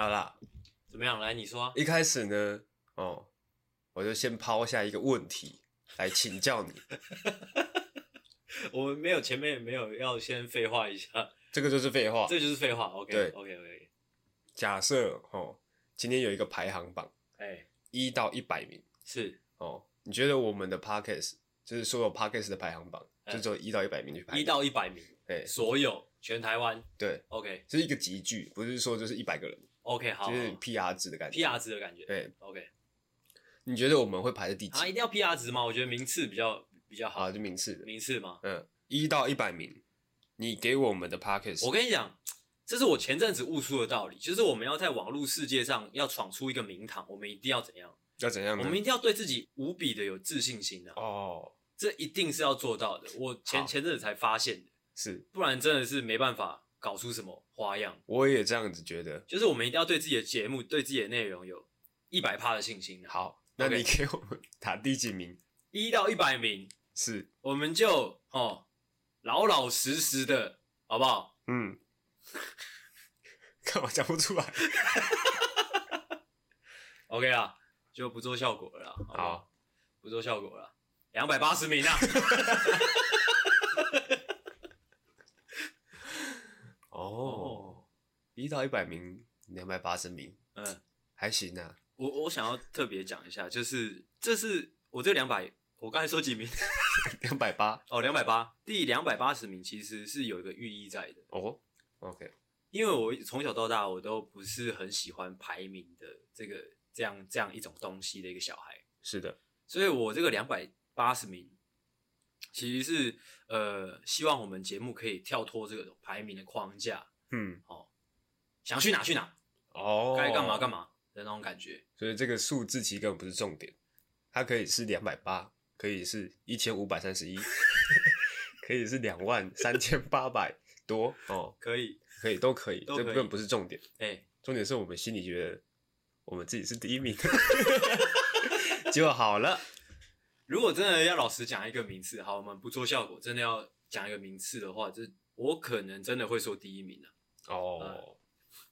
好啦，怎么样？来，你说、啊。一开始呢，哦，我就先抛下一个问题来请教你。我们没有前面没有要先废话一下，这个就是废话，这个就是废话。OK，对，OK，OK。Okay, okay. 假设哦，今天有一个排行榜，哎，一到一百名是哦，你觉得我们的 Podcast 就是所有 Podcast 的排行榜，就只有一到一百名去排，一到一百名，哎，所有全台湾，对，OK，这是一个集聚，不是说就是一百个人，OK，好，就是 PR 值的感觉，PR 值的感觉，对，OK。你觉得我们会排在第几？啊，一定要 PR 值吗？我觉得名次比较比较好，啊，就名次的，名次吗？嗯，一到一百名，你给我们的 Podcast，我跟你讲，这是我前阵子悟出的道理，就是我们要在网络世界上要闯出一个名堂，我们一定要怎样？要怎样？我们一定要对自己无比的有自信心的、啊。哦，这一定是要做到的。我前前阵子才发现的，是，不然真的是没办法搞出什么花样。我也这样子觉得，就是我们一定要对自己的节目、对自己的内容有一百趴的信心、啊。好。那你给我们打第几名？一到一百名，是，我们就哦，老老实实的，好不好？嗯，干嘛讲不出来？OK 啦，就不做效果了啦，好，不好，好，不做效果了，两百八十名啊！哦，一到一百名，两百八十名，嗯，还行啊。我我想要特别讲一下，就是这是我这两百，我刚才说几名？两百八哦，两百八，第两百八十名其实是有一个寓意在的哦。OK，因为我从小到大我都不是很喜欢排名的这个这样这样一种东西的一个小孩。是的，所以我这个两百八十名其实是呃希望我们节目可以跳脱这个排名的框架。嗯，哦，想去哪去哪，哦，该干嘛干嘛。的那种感觉，所以这个数字其实根本不是重点，它可以是两百八，可以是一千五百三十一，可以是两万三千八百多哦，可以，可以，都可以，这根本不是重点，哎、欸，重点是我们心里觉得我们自己是第一名 就好了。如果真的要老实讲一个名次，好，我们不做效果，真的要讲一个名次的话，这我可能真的会说第一名了、啊。哦。呃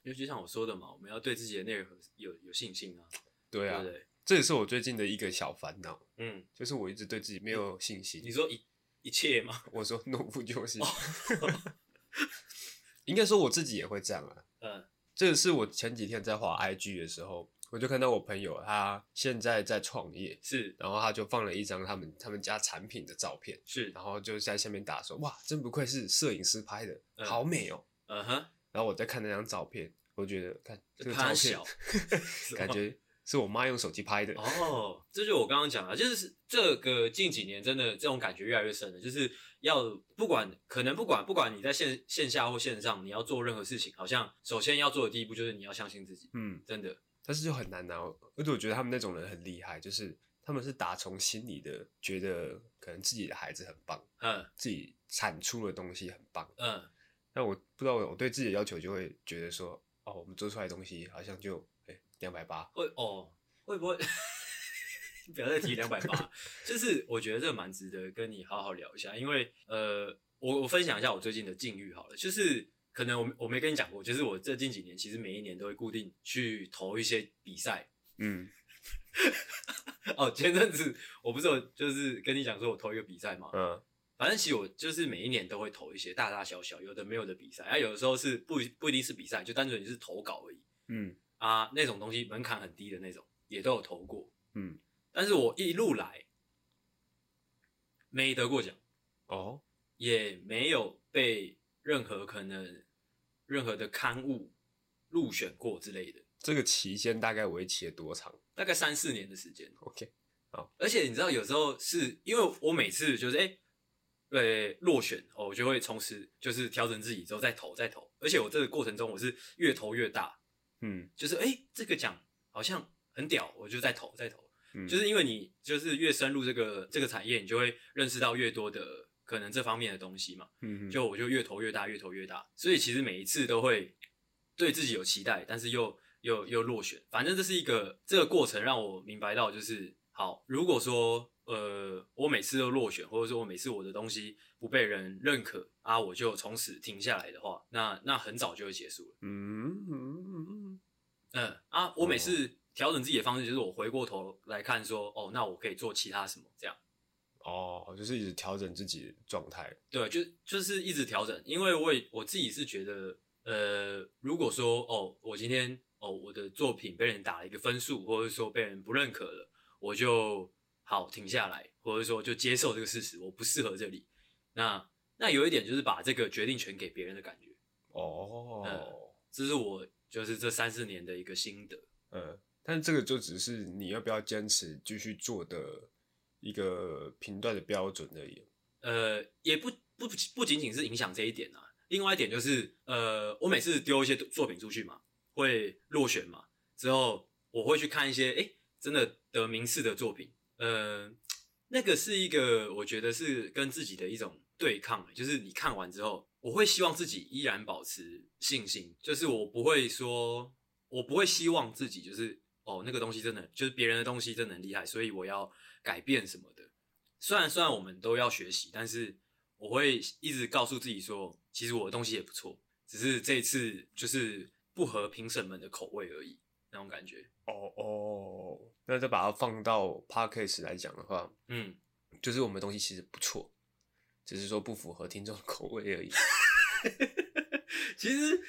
因为就像我说的嘛，我们要对自己的内容有有信心啊。对啊，对对，这也是我最近的一个小烦恼。嗯，就是我一直对自己没有信心。你说一一切吗？我说 no 不就是。应该说我自己也会这样啊。嗯，这个是我前几天在滑 IG 的时候，我就看到我朋友他现在在创业，是，然后他就放了一张他们他们家产品的照片，是，然后就在下面打说：“哇，真不愧是摄影师拍的，嗯、好美哦。”嗯哼。然后我在看那张照片，我觉得看这个照片，小感觉是我妈用手机拍的。哦，这就我刚刚讲的，就是这个近几年真的这种感觉越来越深了。就是要不管可能不管不管你在线线下或线上，你要做任何事情，好像首先要做的第一步就是你要相信自己。嗯，真的，但是就很难啊。而且我觉得他们那种人很厉害，就是他们是打从心里的觉得可能自己的孩子很棒，嗯，自己产出的东西很棒，嗯。但我不知道，我对自己的要求就会觉得说，哦，我们做出来的东西好像就哎两百八，会哦会不会？不要再提两百八，就是我觉得这蛮值得跟你好好聊一下，因为呃，我我分享一下我最近的境遇好了，就是可能我我没跟你讲过，就是我这近几年其实每一年都会固定去投一些比赛，嗯，哦，前阵子我不是有就是跟你讲说我投一个比赛嘛？嗯。反正其实我就是每一年都会投一些大大小小有的没有的比赛，啊，有的时候是不不一定是比赛，就单纯你是投稿而已。嗯啊，那种东西门槛很低的那种，也都有投过。嗯，但是我一路来没得过奖哦，也没有被任何可能任何的刊物入选过之类的。这个期间大概为期了多长？大概三四年的时间。OK，好。而且你知道，有时候是因为我每次就是哎。欸对，落选哦，我就会从此就是调整自己之后再投再投，而且我这个过程中我是越投越大，嗯，就是哎、欸，这个奖好像很屌，我就再投再投，嗯，就是因为你就是越深入这个这个产业，你就会认识到越多的可能这方面的东西嘛，嗯，就我就越投越大，越投越大，所以其实每一次都会对自己有期待，但是又又又落选，反正这是一个这个过程让我明白到就是好，如果说。呃，我每次都落选，或者说我每次我的东西不被人认可啊，我就从此停下来的话，那那很早就会结束了。嗯嗯嗯嗯啊，我每次调整自己的方式就是我回过头来看说，哦，那我可以做其他什么这样。哦，就是一直调整自己状态。对，就就是一直调整，因为我也我自己是觉得，呃，如果说哦，我今天哦我的作品被人打了一个分数，或者说被人不认可了，我就好停下来，或者说就接受这个事实，我不适合这里。那那有一点就是把这个决定权给别人的感觉。哦，嗯，这是我就是这三四年的一个心得。嗯，但这个就只是你要不要坚持继续做的。一个评断的标准而已。呃，也不不不仅仅是影响这一点啊。另外一点就是，呃，我每次丢一些作品出去嘛，会落选嘛，之后我会去看一些，诶，真的得名次的作品。呃，那个是一个，我觉得是跟自己的一种对抗。就是你看完之后，我会希望自己依然保持信心，就是我不会说，我不会希望自己就是，哦，那个东西真的就是别人的东西真的很厉害，所以我要。改变什么的，虽然虽然我们都要学习，但是我会一直告诉自己说，其实我的东西也不错，只是这一次就是不合评审们的口味而已，那种感觉。哦哦，那再把它放到 Podcast 来讲的话，嗯，就是我们的东西其实不错，只是说不符合听众的口味而已。其实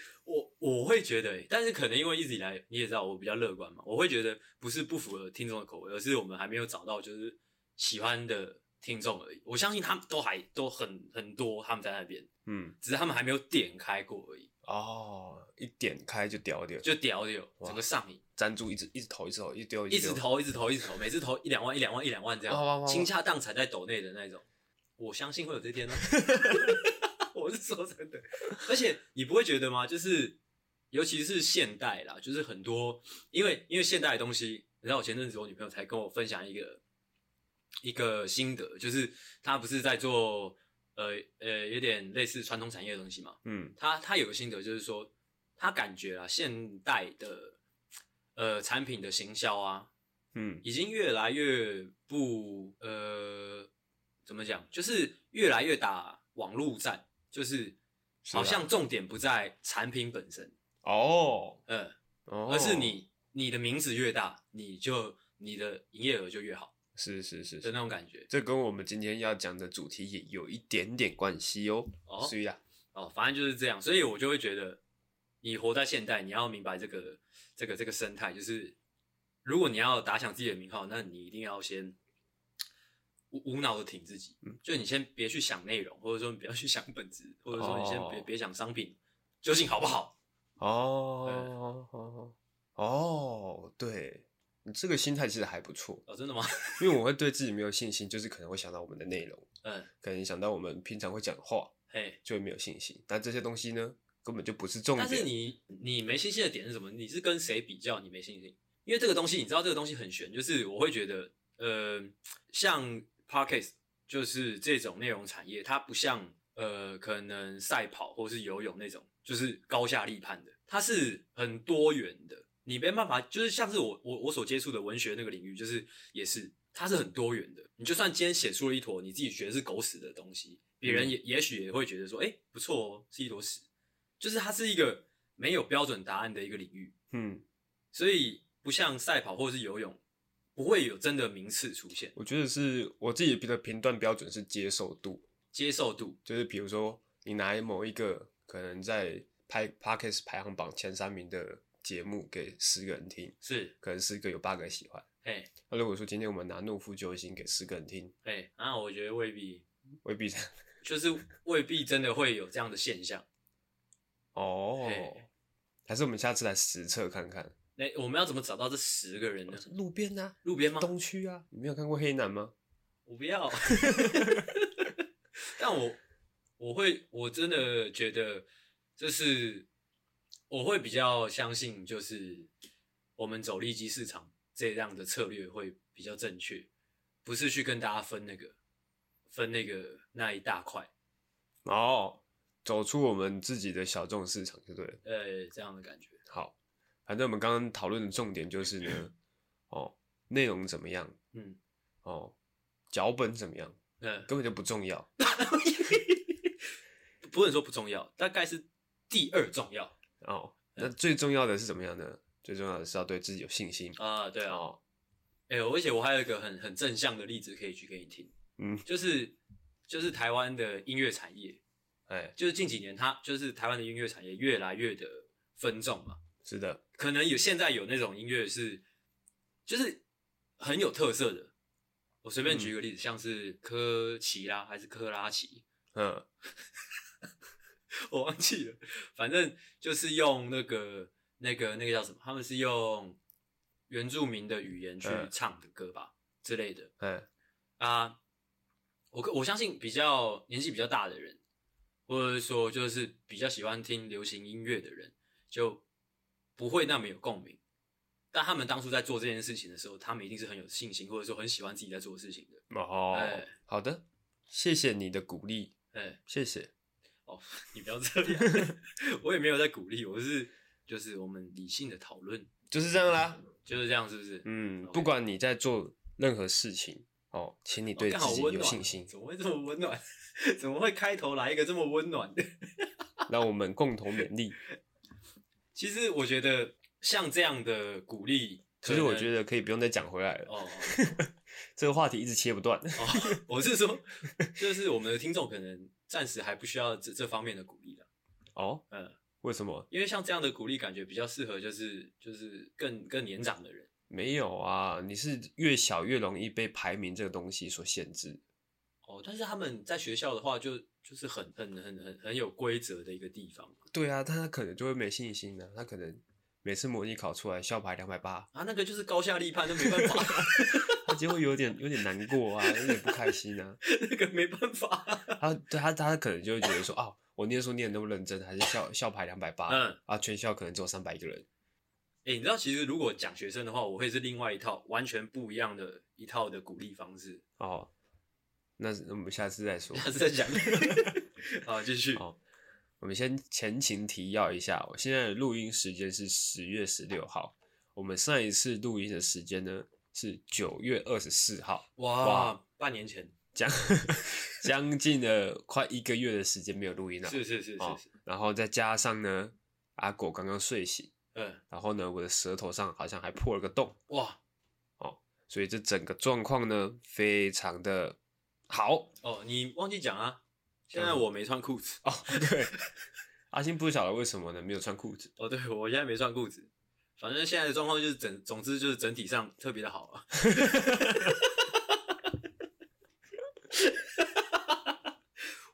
我我会觉得，但是可能因为一直以来你也知道我比较乐观嘛，我会觉得不是不符合听众的口味，而是我们还没有找到就是喜欢的听众而已。我相信他们都还都很很多，他们在那边，嗯，只是他们还没有点开过而已。哦，一点开就屌屌，就屌屌，整个上瘾，赞助一直一直投，一直投，一直丢，一直投，一直投，一直投，每次投一两万，一两万，一两万这样，倾家荡产在抖内的那种。我相信会有这天呢。我是说真的，而且你不会觉得吗？就是尤其是现代啦，就是很多因为因为现代的东西，你知道，我前阵子我女朋友才跟我分享一个一个心得，就是她不是在做呃呃有点类似传统产业的东西嘛，嗯，她她有个心得就是说，她感觉啊现代的呃产品的行销啊，嗯，已经越来越不呃怎么讲，就是越来越打网络战。就是，好像重点不在产品本身哦，嗯，而是你你的名字越大，你就你的营业额就越好，是是是的那种感觉。这跟我们今天要讲的主题也有一点点关系哦。哦，是呀，哦，反正就是这样，所以我就会觉得，你活在现代，你要明白这个这个这个生态，就是如果你要打响自己的名号，那你一定要先。无无脑的挺自己，嗯，就你先别去想内容，或者说你不要去想本质，或者说你先别别想商品究竟好不好。哦哦哦，对，你这个心态其实还不错。哦，真的吗？因为我会对自己没有信心，就是可能会想到我们的内容，嗯，可能想到我们平常会讲的话，嘿，就会没有信心。但这些东西呢，根本就不是重点。但是你你没信心的点是什么？你是跟谁比较？你没信心？因为这个东西，你知道这个东西很悬，就是我会觉得，呃，像。Podcast 就是这种内容产业，它不像呃，可能赛跑或是游泳那种，就是高下立判的，它是很多元的。你没办法，就是像是我我我所接触的文学那个领域，就是也是它是很多元的。你就算今天写出了一坨你自己觉得是狗屎的东西，别人也、嗯、也许也会觉得说，哎、欸，不错哦，是一坨屎。就是它是一个没有标准答案的一个领域，嗯，所以不像赛跑或者是游泳。不会有真的名次出现。我觉得是我自己的评断标准是接受度，接受度就是比如说你拿某一个可能在拍 Podcast 排行榜前三名的节目给十个人听，是可能十个有八个喜欢。哎，那如果说今天我们拿《怒夫救星》给十个人听，哎，那我觉得未必，未必，就是未必真的会有这样的现象。哦，还是我们下次来实测看看。哎，我们要怎么找到这十个人呢？路边啊，路边吗？东区啊，你没有看过黑男吗？我不要。但我我会，我真的觉得，就是我会比较相信，就是我们走利基市场这样的策略会比较正确，不是去跟大家分那个分那个那一大块。哦，走出我们自己的小众市场就对了。呃，这样的感觉。好。反正我们刚刚讨论的重点就是呢，哦，内容怎么样？嗯，哦，脚本怎么样？嗯，根本就不重要。不能说不重要，大概是第二重要。哦，那最重要的是怎么样呢？最重要的是要对自己有信心啊。对啊，哦，哎、欸，而且我还有一个很很正向的例子可以举给你听，嗯，就是就是台湾的音乐产业，哎、欸，就是近几年它就是台湾的音乐产业越来越的分众嘛。是的，可能有现在有那种音乐是就是很有特色的。我随便举个例子，嗯、像是科奇啦，还是科拉奇，嗯，我忘记了，反正就是用那个那个那个叫什么？他们是用原住民的语言去唱的歌吧、嗯、之类的。嗯啊，我我相信比较年纪比较大的人，或者说就是比较喜欢听流行音乐的人，就不会那么有共鸣。但他们当初在做这件事情的时候，他们一定是很有信心，或者说很喜欢自己在做的事情的。哦，欸、好的，谢谢你的鼓励，哎、欸，谢谢。哦，你不要这样，我也没有在鼓励，我是就是我们理性的讨论，就是这样啦，就是这样，是不是？嗯不管你在做任何事情，哦，请你对自己有信心。哦、怎么会这么温暖？怎么会开头来一个这么温暖的？让我们共同勉励。其实我觉得。像这样的鼓励，其实我觉得可以不用再讲回来了。哦，这个话题一直切不断。哦，我是说，就是我们的听众可能暂时还不需要这这方面的鼓励了。哦，嗯，为什么？因为像这样的鼓励，感觉比较适合就是就是更更年长的人。没有啊，你是越小越容易被排名这个东西所限制。哦，但是他们在学校的话就，就就是很很很很很有规则的一个地方。对啊，但他可能就会没信心呢，他可能。每次模拟考出来，校排两百八啊，那个就是高下立判，那没办法，他就会有点有点难过啊，有点不开心啊。那个没办法，他对他他可能就会觉得说，哦，我念书念得那么认真，还是校校排两百八，嗯，啊，全校可能只有三百个人。哎、欸，你知道，其实如果讲学生的话，我会是另外一套完全不一样的一套的鼓励方式。哦，那我们下次再说，下次再讲。好，继续。哦我们先前情提要一下，我现在的录音时间是十月十六号，我们上一次录音的时间呢是九月二十四号。哇，哇，半年前，将将近了快一个月的时间没有录音了。是是是是，是、哦。然后再加上呢，阿狗刚刚睡醒，嗯，然后呢，我的舌头上好像还破了个洞。哇，哦，所以这整个状况呢，非常的好。哦，你忘记讲啊。现在我没穿裤子哦，对，阿星不晓得为什么呢？没有穿裤子哦，对，我现在没穿裤子，反正现在的状况就是整，总之就是整体上特别的好啊，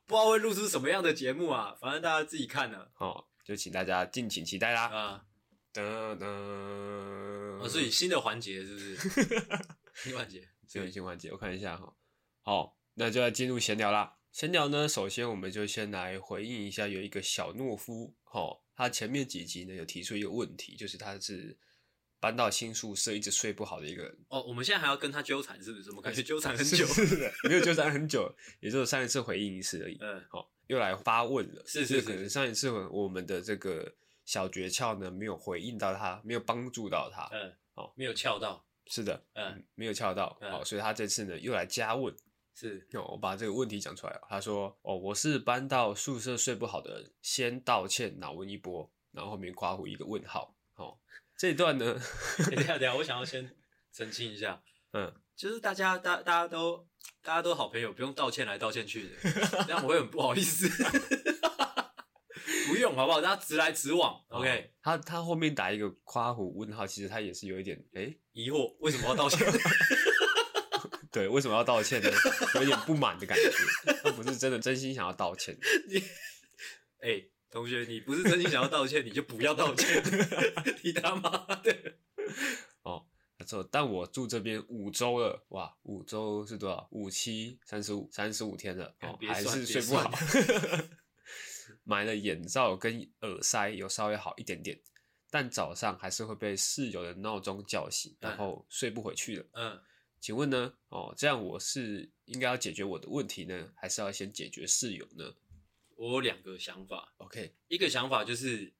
不知道会录出什么样的节目啊，反正大家自己看呢，哦，就请大家敬请期待啦啊，噔噔，哦，所以新的环节是不是？新环节，新新环节，我看一下哈，好，那就要进入闲聊啦。闲聊呢，首先我们就先来回应一下，有一个小懦夫，齁，他前面几集呢有提出一个问题，就是他是搬到新宿舍一直睡不好的一个人。哦，我们现在还要跟他纠缠，是不是？我们感觉纠缠 很久，是的，没有纠缠很久，也就是上一次回应一次而已。嗯，好，又来发问了，是是，是，可能上一次我们的这个小诀窍呢没有回应到他，没有帮助到他，嗯，好，没有翘到，是的，嗯，没有翘到，好，嗯，所以他这次呢又来加问。是，我把这个问题讲出来了。他说：“哦，我是搬到宿舍睡不好的人，先道歉，恼问一波，然后后面括弧一个问号。哦，这一段呢，等一下，等一下，我想要先澄清一下，嗯，就是大家，大大家都，大家都好朋友，不用道歉来道歉去的，这样我会很不好意思。不用，好不好？大家直来直往。哦、OK，他他后面打一个夸胡问号，其实他也是有一点哎、欸、疑惑，为什么要道歉？”对，为什么要道歉呢？有点不满的感觉，他不是真的真心想要道歉。你，哎、欸，同学，你不是真心想要道歉，你就不要道歉。你他妈的！哦，没错，但我住这边五周了，哇，五周是多少？五七三十五，三十五天了，哦，还是睡不好。买了眼罩跟耳塞，有稍微好一点点，但早上还是会被室友的闹钟叫醒，然后睡不回去了。嗯。请问呢？哦，这样我是应该要解决我的问题呢，还是要先解决室友呢？我有两个想法。OK，一个想法就是，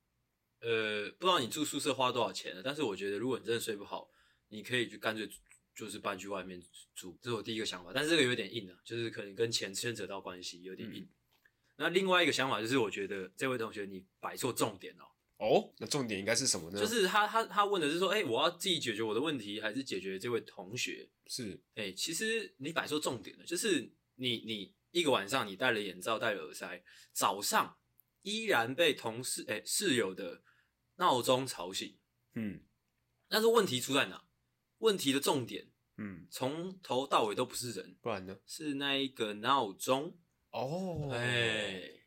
呃，不知道你住宿舍花多少钱了，但是我觉得如果你真的睡不好，你可以就干脆就是搬去外面住，这是我第一个想法。但是这个有点硬啊，就是可能跟钱牵扯到关系，有点硬。嗯。那另外一个想法就是，我觉得这位同学你摆错重点哦。哦，那重点应该是什么呢？就是他他他问的是说，哎、欸，我要自己解决我的问题，还是解决这位同学？是，哎、欸，其实你摆说重点了，就是你你一个晚上你戴了眼罩，戴了耳塞，早上依然被同事哎、欸、室友的闹钟吵醒，嗯，但是问题出在哪？问题的重点，嗯，从头到尾都不是人，不然呢？是那一个闹钟。哦，哎、欸，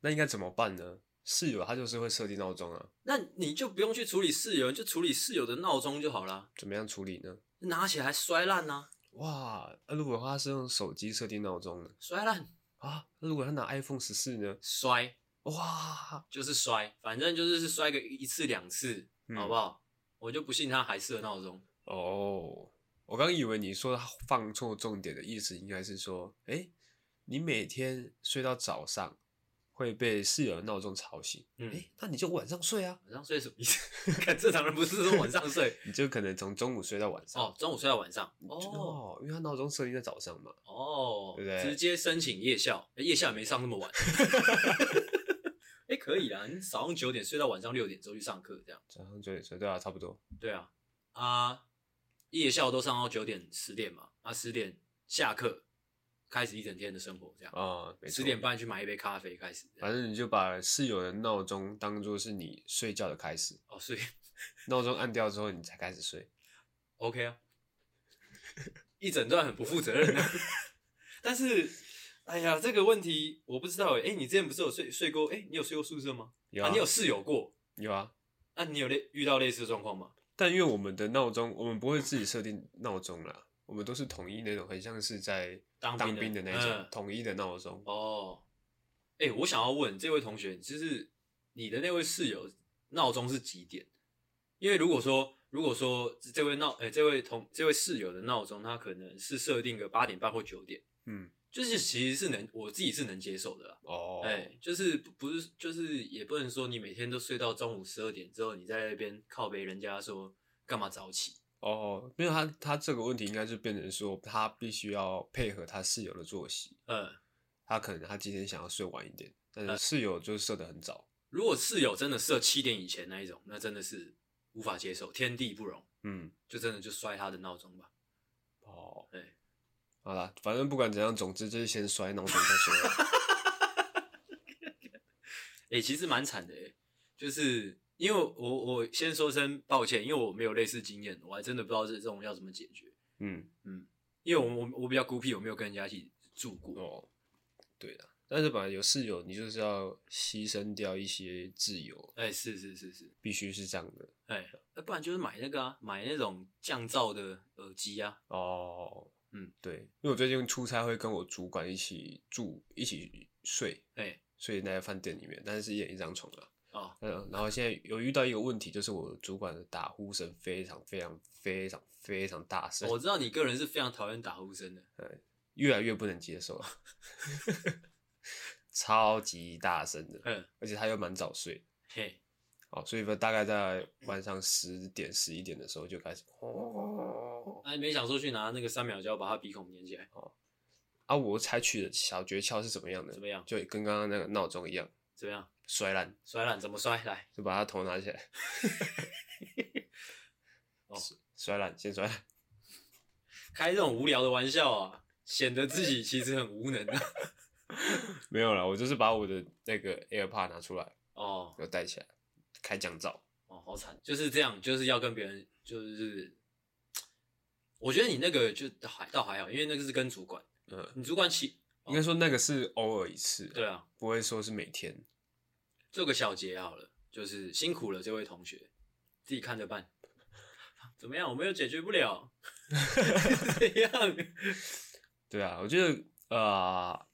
那应该怎么办呢？室友他就是会设定闹钟啊，那你就不用去处理室友，你就处理室友的闹钟就好了。怎么样处理呢？拿起来摔烂呐！哇，那如果他是用手机设定闹钟呢？摔烂啊？那如果他拿 iPhone 十四呢？摔哇，就是摔，反正就是是摔个一次两次，嗯，好不好？我就不信他还设闹钟。哦，我刚以为你说他放错重点的意思，应该是说，哎、欸，你每天睡到早上。会被室友的闹钟吵醒，嗯，哎、欸，那你就晚上睡啊。晚上睡什么意思？看正常人不是说晚上睡，你就可能从中午睡到晚上。哦，中午睡到晚上。哦，因为他闹钟设定在早上嘛。哦，对不对？直接申请夜校，夜校也没上那么晚。哎、欸，可以啦，你早上九点睡到晚上六点之后去上课，这样。早上九点睡，对啊，差不多。对啊，啊，夜校都上到九点十点嘛，啊，十点下课。开始一整天的生活，这样啊、哦，十点半去买一杯咖啡，开始。反正你就把室友的闹钟当做是你睡觉的开始哦，睡。闹钟按掉之后，你才开始睡。OK 啊，一整段很不负责任的。但是，哎呀，这个问题我不知道哎。哎，你之前不是有睡睡过？哎，你有睡过宿舍吗？有啊，啊，你有室友过？有啊。那、啊、你有类遇到类似的状况吗？但因为我们的闹钟，我们不会自己设定闹钟啦。我们都是统一那种，很像是在当兵的那种统一的闹钟。哦，哎、欸，我想要问这位同学，就是你的那位室友闹钟是几点？因为如果说，如果说这位闹，哎、欸，这位同这位室友的闹钟，他可能是设定个八点半或九点，嗯，就是其实是能我自己是能接受的啦。哦，哎、欸，就是不是，就是也不能说你每天都睡到中午十二点之后，你在那边靠别人家说干嘛早起。哦，没有他，他这个问题应该是变成说，他必须要配合他室友的作息。嗯，他可能他今天想要睡晚一点，但是室友就设得很早。如果室友真的设七点以前那一种，那真的是无法接受，天地不容。嗯，就真的就摔他的闹钟吧。哦，对，好啦，反正不管怎样，总之就是先摔闹钟再说。哎、欸，其实蛮惨的哎，就是。因为我我先说声抱歉，因为我没有类似经验，我还真的不知道这这种要怎么解决。嗯嗯，因为我我我比较孤僻，我没有跟人家一起住过。哦，对的，但是本来有室友，你就是要牺牲掉一些自由。哎、欸，是是是是，必须是这样的。哎、欸，不然就是买那个啊，买那种降噪的耳机啊。哦，嗯，对，因为我最近出差会跟我主管一起住，一起睡。哎、欸，睡在饭店里面，但是是一人一张床啊。哦，嗯，然后现在有遇到一个问题，就是我主管的打呼声非常非常非常非常大声。我知道你个人是非常讨厌打呼声的，嗯，越来越不能接受了，超级大声的，嗯，而且他又蛮早睡，嘿，哦，所以说大概在晚上十点十一点的时候就开始，哦，哎，没想说去拿那个三秒胶把他鼻孔粘起来，哦，啊，我采取的小诀窍是怎么样的？怎么样？就跟刚刚那个闹钟一样，怎么样？摔烂，摔烂怎么摔？来，就把他头拿起来。哦，摔烂，先摔烂。开这种无聊的玩笑啊，显得自己其实很无能啊。没有啦，我就是把我的那个 AirPod 拿出来，哦，要戴起来，开降噪。哦，好惨，就是这样，就是要跟别人，就是，我觉得你那个就还倒还好，因为那个是跟主管，嗯，你主管起，应该说那个是偶尔一次，对啊，不会说是每天。做个小结好了，就是辛苦了这位同学，自己看着办。怎么样？我们又解决不了，怎样？对啊，我觉得啊、呃，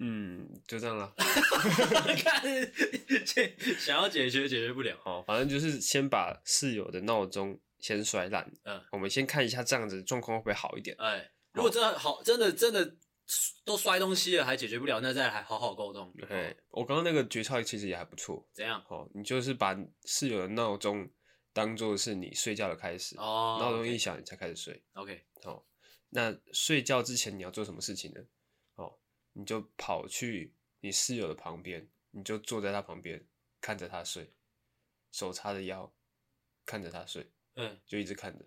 嗯，就这样了。看，想要解决解决不了。哦，反正就是先把室友的闹钟先摔烂。嗯，我们先看一下这样子状况会不会好一点。哎，如果真的好，真的真的。都摔东西了还解决不了，那再来好好沟通。对，我刚刚那个诀窍其实也还不错。怎样？哦，你就是把室友的闹钟当做是你睡觉的开始。哦。闹钟一响你才开始睡。OK。好，那睡觉之前你要做什么事情呢？哦，你就跑去你室友的旁边，你就坐在他旁边看着他睡。手叉着腰，看着他睡，嗯，就一直看着，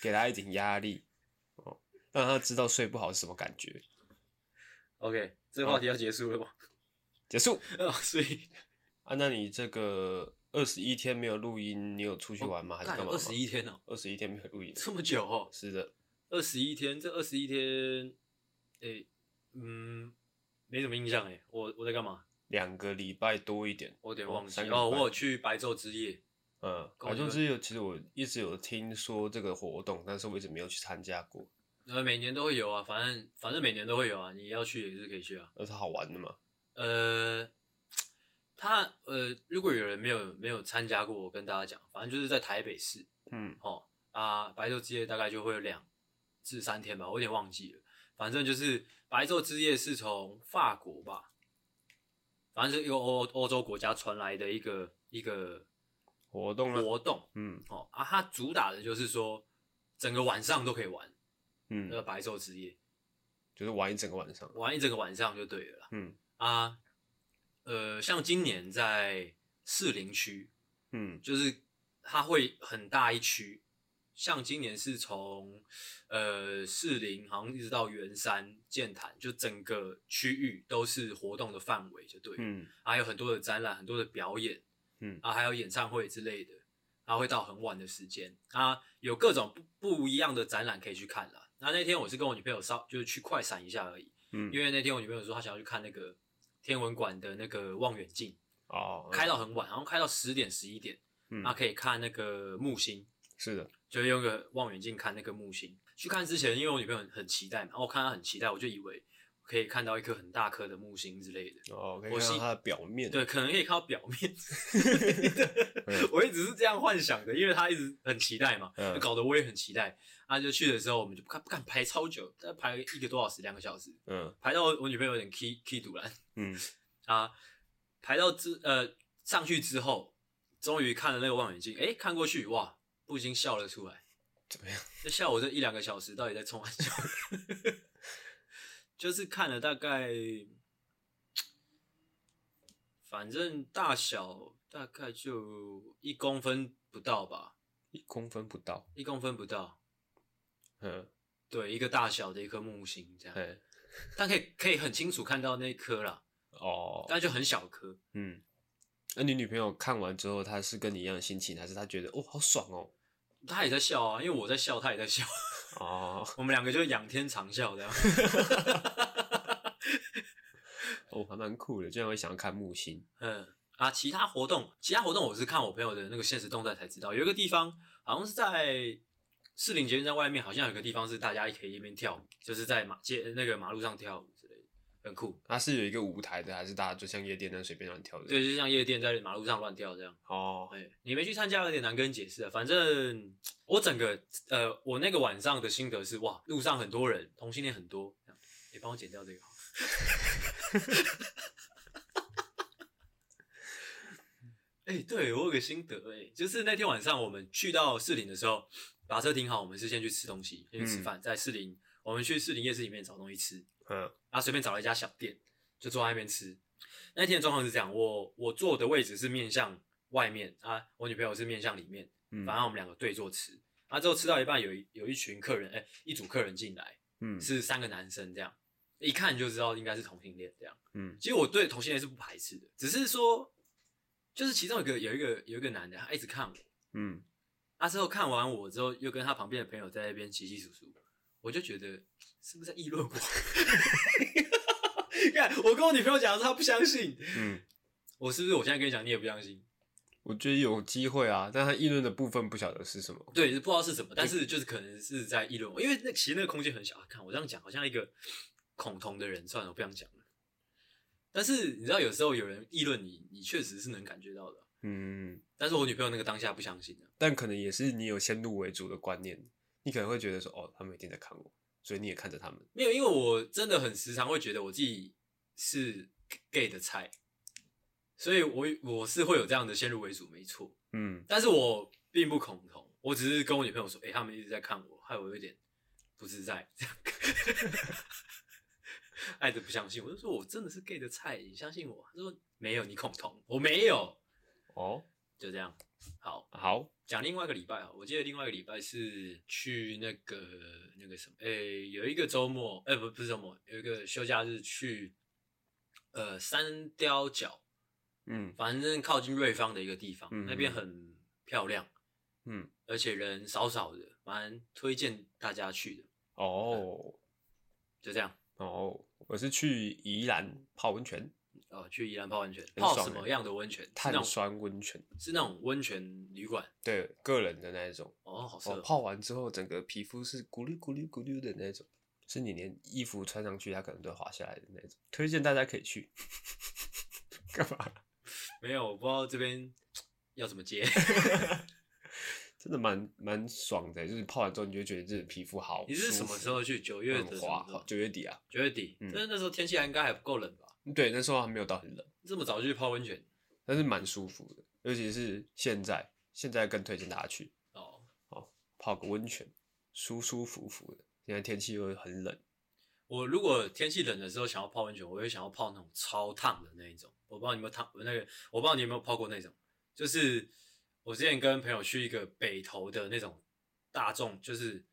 给他一点压力，哦，让他知道睡不好是什么感觉。OK，这个话题要结束了吗？结束。啊，所以啊，那你这个二十一天没有录音，你有出去玩吗？还是干嘛？二十一天哦？二十一天没有录音，这么久哦？是的，二十一天，这二十一天，诶，嗯，没什么印象诶，我我在干嘛？两个礼拜多一点，我有点忘记哦。我有去白昼之夜，嗯，白昼之夜其实我一直有听说这个活动，但是我一直没有去参加过。呃，每年都会有啊，反正反正每年都会有啊，你要去也是可以去啊。那是好玩的吗？呃，他呃，如果有人没有没有参加过，我跟大家讲，反正就是在台北市，嗯，哦啊，白昼之夜大概就会有两至三天吧，我有点忘记了。反正就是白昼之夜是从法国吧。反正是一个欧欧洲国家传来的一个一个活动活动，嗯，哦啊，它主打的就是说整个晚上都可以玩，嗯，那个白昼之夜。就是玩一整个晚上，玩一整个晚上就对了，嗯。啊，呃，像今年在士林区，嗯，就是它会很大一区。像今年是从呃士林好像一直到圆山、剑潭，就整个区域都是活动的范围，就对，嗯，还有很多的展览、很多的表演，嗯，啊，还有演唱会之类的，然后会到很晚的时间，啊，有各种不不一样的展览可以去看啦。那那天我是跟我女朋友稍就是去快闪一下而已，嗯，因为那天我女朋友说她想要去看那个天文馆的那个望远镜，哦，开到很晚，然后开到十点十一点，嗯，那，可以看那个木星。是的，就用个望远镜看那个木星。去看之前，因为我女朋友很，期待嘛，我看她很期待，我就以为可以看到一颗很大颗的木星之类的。哦，可以看到它的表面。对，可能可以看到表面。我一直是这样幻想的，因为他一直很期待嘛，嗯、搞得我也很期待。啊，就去的时候，我们就不敢不敢排超久，大概排一个多小时，两个小时。嗯，排到我女朋友有点 key key 堵了。嗯，啊，排到之呃上去之后，终于看了那个望远镜，哎，看过去，哇！不禁笑了出来，怎么样？这笑我这一两个小时到底在冲玩笑？就是看了大概，反正大小大概就一公分不到吧，一公分不到，一公分不到。嗯，对，一个大小的一颗木星这样，但可以可以很清楚看到那颗啦。哦，但就很小颗。嗯，那你女朋友看完之后，她是跟你一样的心情，还是她觉得哦好爽哦？她也在笑啊，因为我在笑，她也在笑。哦，我们两个就仰天长啸这样。哦，还蛮酷的，竟然会想要看木星。嗯啊，其他活动，其他活动我是看我朋友的那个现实动态才知道，有一个地方好像是在士林捷运站外面，好像有个地方是大家可以一边跳舞，就是在马街那个马路上跳舞。很酷，它是有一个舞台的，还是大家就像夜店那样随便乱跳的？对，就像夜店在马路上乱跳这样。哦，哎，你没去参加有点难跟你解释啊。反正我整个呃，我那个晚上的心得是，哇，路上很多人，同性恋很多。你帮我剪掉这个。哎、欸，对，我有个心得，哎，就是那天晚上我们去到士林的时候，把车停好，我们是先去吃东西，先去吃饭，嗯、在士林，我们去士林夜市里面找东西吃。嗯，然后随便找了一家小店，就坐在那边吃。那天的状况是这样，我我坐的位置是面向外面啊，我女朋友是面向里面，嗯，反正我们两个对坐吃。啊，之后吃到一半有，有有一群客人，哎、欸，一组客人进来，嗯，是三个男生这样，一看就知道应该是同性恋这样，嗯，其实我对同性恋是不排斥的，只是说，就是其中有一个有一个有一个男的，他一直看我，嗯，啊，之后看完我之后，又跟他旁边的朋友在那边窸窸窣窣，我就觉得。是不是在议论我？看我跟我女朋友讲的时候，她不相信。嗯，我是不是我现在跟你讲，你也不相信？我觉得有机会啊，但他议论的部分不晓得是什么。对，不知道是什么，但是就是可能是在议论我，因为那其实那个空间很小。看我这样讲，好像一个恐同的人，算了，我不想讲了。但是你知道，有时候有人议论你，你确实是能感觉到的。嗯，但是我女朋友那个当下不相信的，但可能也是你有先入为主的观念，你可能会觉得说，哦，他们一定在看我。所以你也看着他们？没有，因为我真的很时常会觉得我自己是 gay 的菜，所以我我是会有这样的先入为主，没错。嗯，但是我并不恐同，我只是跟我女朋友说，哎、欸，他们一直在看我，害我有点不自在，这样，爱的不相信，我就说我真的是 gay 的菜，你相信我？他说没有，你恐同，我没有。哦，就这样。好，好，讲另外一个礼拜啊，我记得另外一个礼拜是去那个那个什么，诶、欸，有一个周末，诶、欸，不不是周末，有一个休假日去，呃，三貂角，嗯，反正靠近瑞芳的一个地方，嗯、那边很漂亮，嗯，而且人少少的，蛮推荐大家去的。哦，就这样。哦，我是去宜兰泡温泉。哦，去宜兰泡温泉，泡什么样的温泉？碳酸温泉，是那种温泉旅馆，对，个人的那一种。哦，好色。泡完之后，整个皮肤是咕噜咕噜咕噜的那种，是你连衣服穿上去，它可能都会滑下来的那种。推荐大家可以去。干嘛？没有，我不知道这边要怎么接。真的蛮蛮爽的，就是泡完之后，你就觉得自己皮肤好。你是什么时候去？九月的滑，九月底啊。九月底，但是那时候天气还应该还不够冷吧？对，那时候还没有到很冷。这么早就去泡温泉，但是蛮舒服的，尤其是现在，现在更推荐大家去哦哦，泡个温泉，舒舒服服的。现在天气又很冷，我如果天气冷的时候想要泡温泉，我会想要泡那种超烫的那一种。我不知道你有没有烫那个，我不知道你有没有泡过那种。就是我之前跟朋友去一个北投的那种大众，就是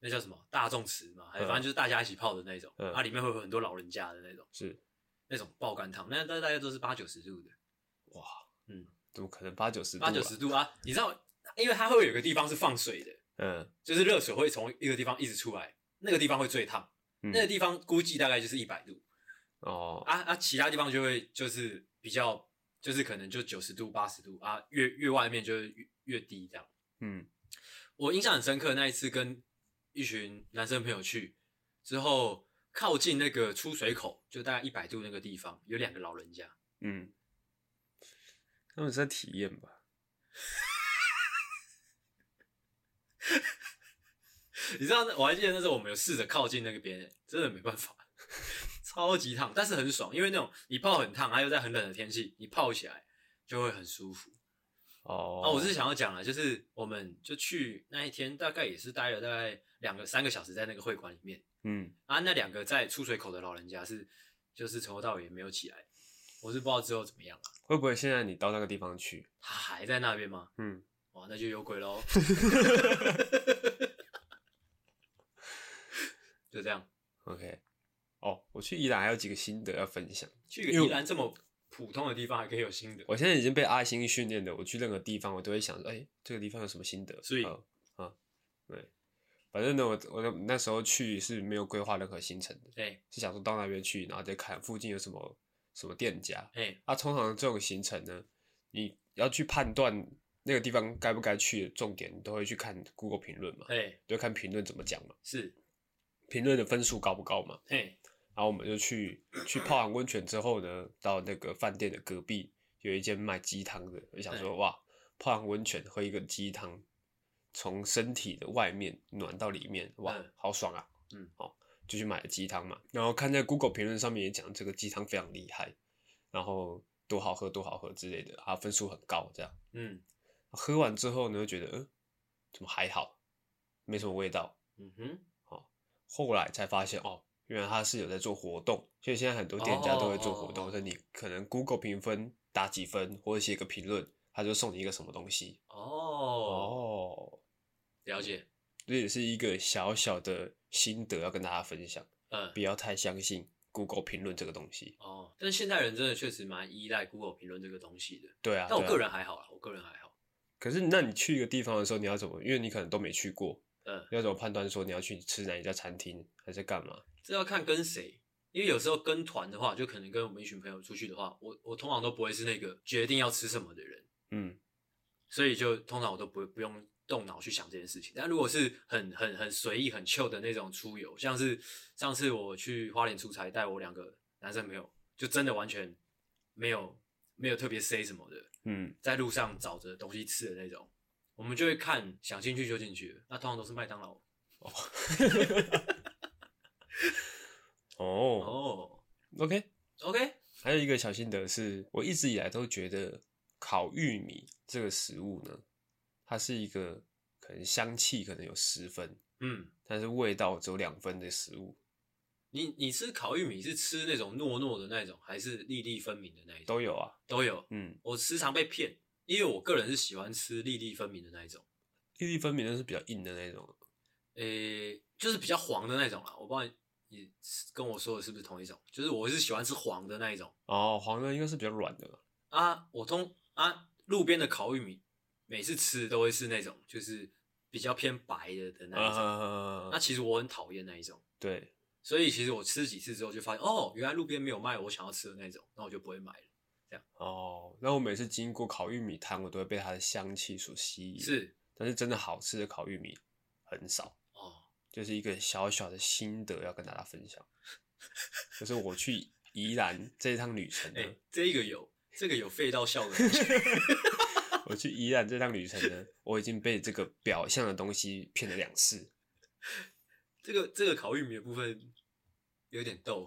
那叫什么大众池嘛，还、嗯、反正就是大家一起泡的那种，它、嗯啊、里面会有很多老人家的那种，是。那种爆干汤，那大大概都是八九十度的，哇，嗯，怎么可能八九十度？八九十度啊！你知道，因为它会有个地方是放水的，嗯，就是热水会从一个地方一直出来，那个地方会最烫，嗯，那个地方估计大概就是一百度，哦，啊啊，其他地方就会就是比较，就是可能就九十度、八十度啊，越越外面就越越低这样，嗯，我印象很深刻，那一次跟一群男生朋友去之后。靠近那个出水口，就大概一百度那个地方，有两个老人家。嗯，他们是在体验吧？你知道，我还记得那时候我们有试着靠近那个边，真的没办法，超级烫，但是很爽，因为那种你泡很烫，还有在很冷的天气，你泡起来就会很舒服。哦，啊，我是想要讲了，就是我们就去那一天，大概也是待了大概两个三个小时在那个会馆里面。嗯，啊，那两个在出水口的老人家是，就是从头到尾也没有起来，我是不知道之后怎么样了。会不会现在你到那个地方去，他还在那边吗？嗯，哇，那就有鬼喽。就这样，OK。哦，我去宜兰还有几个心得要分享。去宜兰这么普通的地方还可以有心得？我现在已经被阿星训练的，我去任何地方我都会想说，哎、欸，这个地方有什么心得？所以，啊，对。反正呢，我我那时候去是没有规划任何行程的，对，是想说到那边去，然后再看附近有什么什么店家，哎，啊，通常这种行程呢，你要去判断那个地方该不该去的重点，你都会去看 Google 评论嘛，哎，就看评论怎么讲嘛，是，评论的分数高不高嘛，哎，然后我们就去去泡完温泉之后呢，到那个饭店的隔壁有一间卖鸡汤的，我想说哇，泡完温泉喝一个鸡汤。从身体的外面暖到里面，哇，嗯、好爽啊！嗯，好，就去买了鸡汤嘛。然后看在 Google 评论上面也讲这个鸡汤非常厉害，然后多好喝多好喝之类的，啊，分数很高这样。嗯，喝完之后呢，就觉得，嗯、呃，怎么还好，没什么味道。嗯哼，好，后来才发现哦，原来他是有在做活动，所以现在很多店家都会做活动，所以你可能 Google 评分打几分或者写个评论，他就送你一个什么东西。哦哦。了解，这也是一个小小的心得要跟大家分享。嗯，不要太相信 Google 评论这个东西。哦，但是现代人真的确实蛮依赖 Google 评论这个东西的。对啊，但我个人还好啦，我个人还好。可是，那你去一个地方的时候，你要怎么？因为你可能都没去过。嗯，你要怎么判断说你要去吃哪一家餐厅，还是干嘛？这要看跟谁。因为有时候跟团的话，就可能跟我们一群朋友出去的话，我我通常都不会是那个决定要吃什么的人。嗯，所以就通常我都不不用。动脑去想这件事情，但如果是很很很随意、很 chill 的那种出游，像是上次我去花莲出差，带我两个男生朋友，就真的完全没有没有特别 say 什么的，嗯，在路上找着东西吃的那种，我们就会看想进去就进去，那通常都是麦当劳。哦，哦哦，OK OK，还有一个小心得是，我一直以来都觉得烤玉米这个食物呢。它是一个可能香气可能有十分，嗯，但是味道只有两分的食物。你你吃烤玉米是吃那种糯糯的那种，还是粒粒分明的那一种？都有啊，都有。嗯，我时常被骗，因为我个人是喜欢吃粒粒分明的那一种。粒粒分明的是比较硬的那种。诶、欸，就是比较黄的那种啦。我不知道你跟我说的是不是同一种？就是我是喜欢吃黄的那一种。哦，黄的应该是比较软的。啊，我通啊，路边的烤玉米，每次吃都会是那种，就是比较偏白的的那一种。啊、那其实我很讨厌那一种。对。所以其实我吃几次之后就发现，哦，原来路边没有卖我想要吃的那种，那我就不会买了。这样。哦，那我每次经过烤玉米摊，我都会被它的香气所吸引。是。但是真的好吃的烤玉米很少。哦。就是一个小小的心得要跟大家分享，就是我去宜兰这一趟旅程呢，欸、这个有这个有废到笑的。我去宜兰这趟旅程呢，我已经被这个表象的东西骗了两次。这个这个烤玉米的部分。有点逗，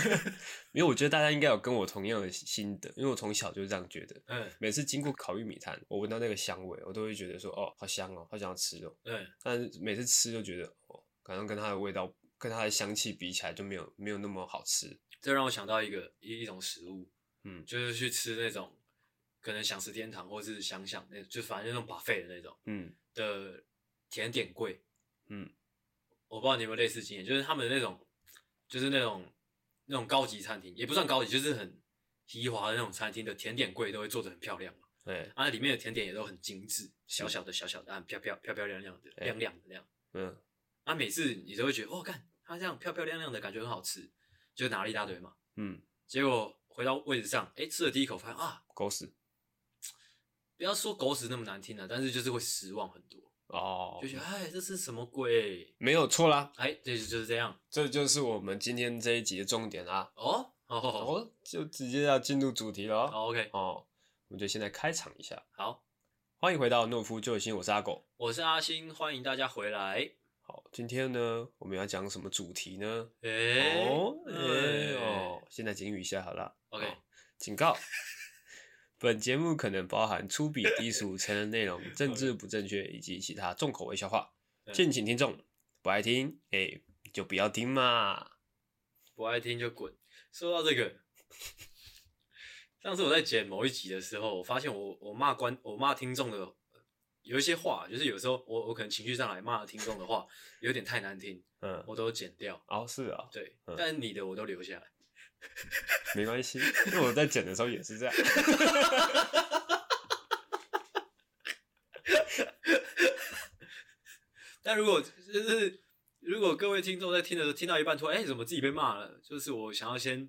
因为我觉得大家应该有跟我同样的心得，因为我从小就是这样觉得。嗯，每次经过烤玉米摊，我闻到那个香味，我都会觉得说，哦，好香哦，好想要吃哦。嗯，但是每次吃就觉得，哦，可能跟它的味道、跟它的香气比起来，就没有没有那么好吃。这让我想到一个一一种食物，嗯，就是去吃那种可能想吃天堂，或是想想那，就反正那种 buffet 的那种，嗯，的甜点柜，嗯，我不知道你有没有类似经验，就是他们的那种。就是那种那种高级餐厅，也不算高级，就是很豪华的那种餐厅的甜点柜都会做的很漂亮嘛。对，啊，里面的甜点也都很精致，小小的小小的，漂漂漂漂亮亮的，亮亮的那样。嗯，啊，每次你都会觉得，哦，看它这样漂漂亮亮的感觉很好吃，就拿了一大堆嘛。嗯，结果回到位置上，哎、欸，吃了第一口发现啊，狗屎！不要说狗屎那么难听了，但是就是会失望很多。哦，就觉得哎，这是什么鬼？没有错啦，哎，这就是这样，这就是我们今天这一集的重点啦。哦哦哦，就直接要进入主题了。哦、OK，哦，我们就现在开场一下。好，欢迎回到诺夫救星，我是阿狗，我是阿星，欢迎大家回来。好，今天呢，我们要讲什么主题呢？哎、欸、哦，哎、欸、哦，现在警语一下好了。OK，、哦、警告。本节目可能包含粗鄙、低俗、成人内容、政治不正确以及其他重口味笑话，敬请听众不爱听，哎、欸，就不要听嘛，不爱听就滚。说到这个，上次我在剪某一集的时候，我发现我我骂观我骂听众的有一些话，就是有时候我我可能情绪上来骂听众的话有点太难听，嗯，我都剪掉。哦，是啊，对，嗯、但是你的我都留下来。没关系，因为我在剪的时候也是这样。但如果就是如果各位听众在听的时候听到一半，突然哎，怎么自己被骂了？就是我想要先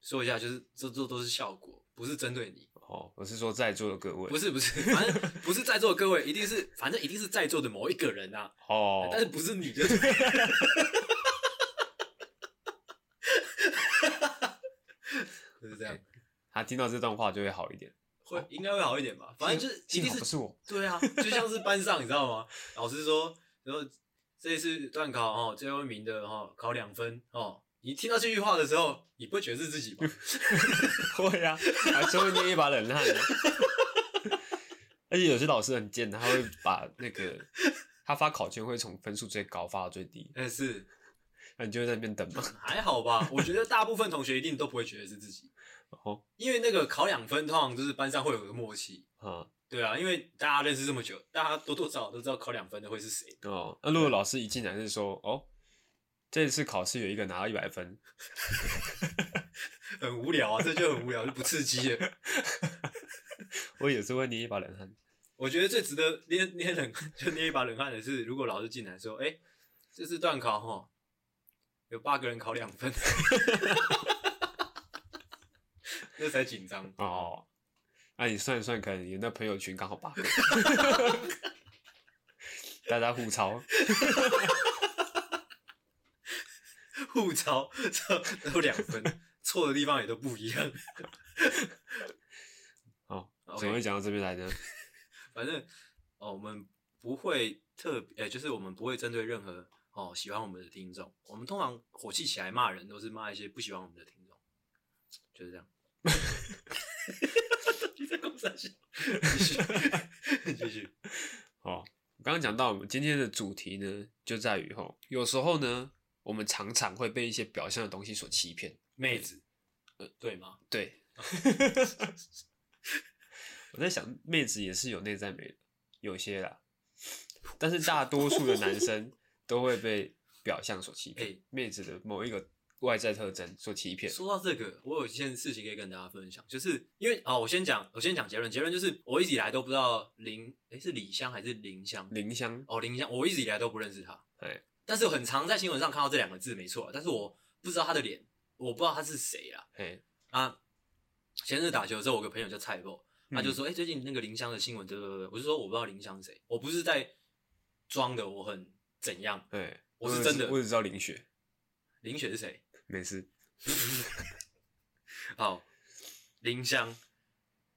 说一下，就是这这都是效果，不是针对你。哦，我是说在座的各位，不是不是，反正不是在座的各位，一定是反正一定是在座的某一个人啊。哦，但是不是你就是。就是这样，他听到这段话就会好一点，会应该会好一点吧。反正就是一定是不是我，对啊，就像是班上，你知道吗？老师说，然后这一次段考哦，最后一名的哦考两分哦。你听到这句话的时候，你不会觉得是自己吗？会啊，还是会捏一把冷汗。而且有些老师很贱，他会把那个他发考卷会从分数最高发到最低。但是。那你就在那边等吧？还好吧，我觉得大部分同学一定都不会觉得是自己，哦，因为那个考两分，通常就是班上会有个默契，啊，对啊，因为大家认识这么久，大家多多少少都知道考两分的会是谁。哦，那如果老师一进来是说，哦，这次考试有一个拿到一百分，很无聊啊，这就很无聊，就不刺激了。我也是会捏一把冷汗。我觉得最值得捏捏冷就捏一把冷汗的是，如果老师进来说，哎、欸，这次段考哈。有八个人考两分，那才紧张哦。那、啊、你算一算，可能你那朋友群刚好八个，大家互抄，互抄，都两分，错的地方也都不一样。好，怎么会讲到这边来呢？反正哦，我们不会特别，欸、就是我们不会针对任何。哦，喜欢我们的听众，我们通常火气起来骂人，都是骂一些不喜欢我们的听众，就是这样。你在公司继续，继续。好，我刚刚讲到，我们今天的主题呢，就在于吼，有时候呢，我们常常会被一些表象的东西所欺骗。妹子，呃，对吗？对。我在想，妹子也是有内在美的，有些啦，但是大多数的男生都会被表象所欺骗，欸、妹子的某一个外在特征所欺骗。说到这个，我有一件事情可以跟大家分享，就是因为啊，我先讲，我先讲结论，结论就是我一直以来都不知道林，诶、欸，是李湘还是林湘？林湘哦，林湘，我一直以来都不认识她，对，但是很常在新闻上看到这两个字，没错，但是我不知道她的脸，我不知道她是谁啊，嘿，啊，前日打球的时候，我个朋友叫蔡博。他就说：“哎、欸，最近那个林湘的新闻，对对对，我就说我不知道林湘是谁，我不是在装的，我很怎样？对，我是真的。我只知道林雪，林雪是谁？没事。好，林湘，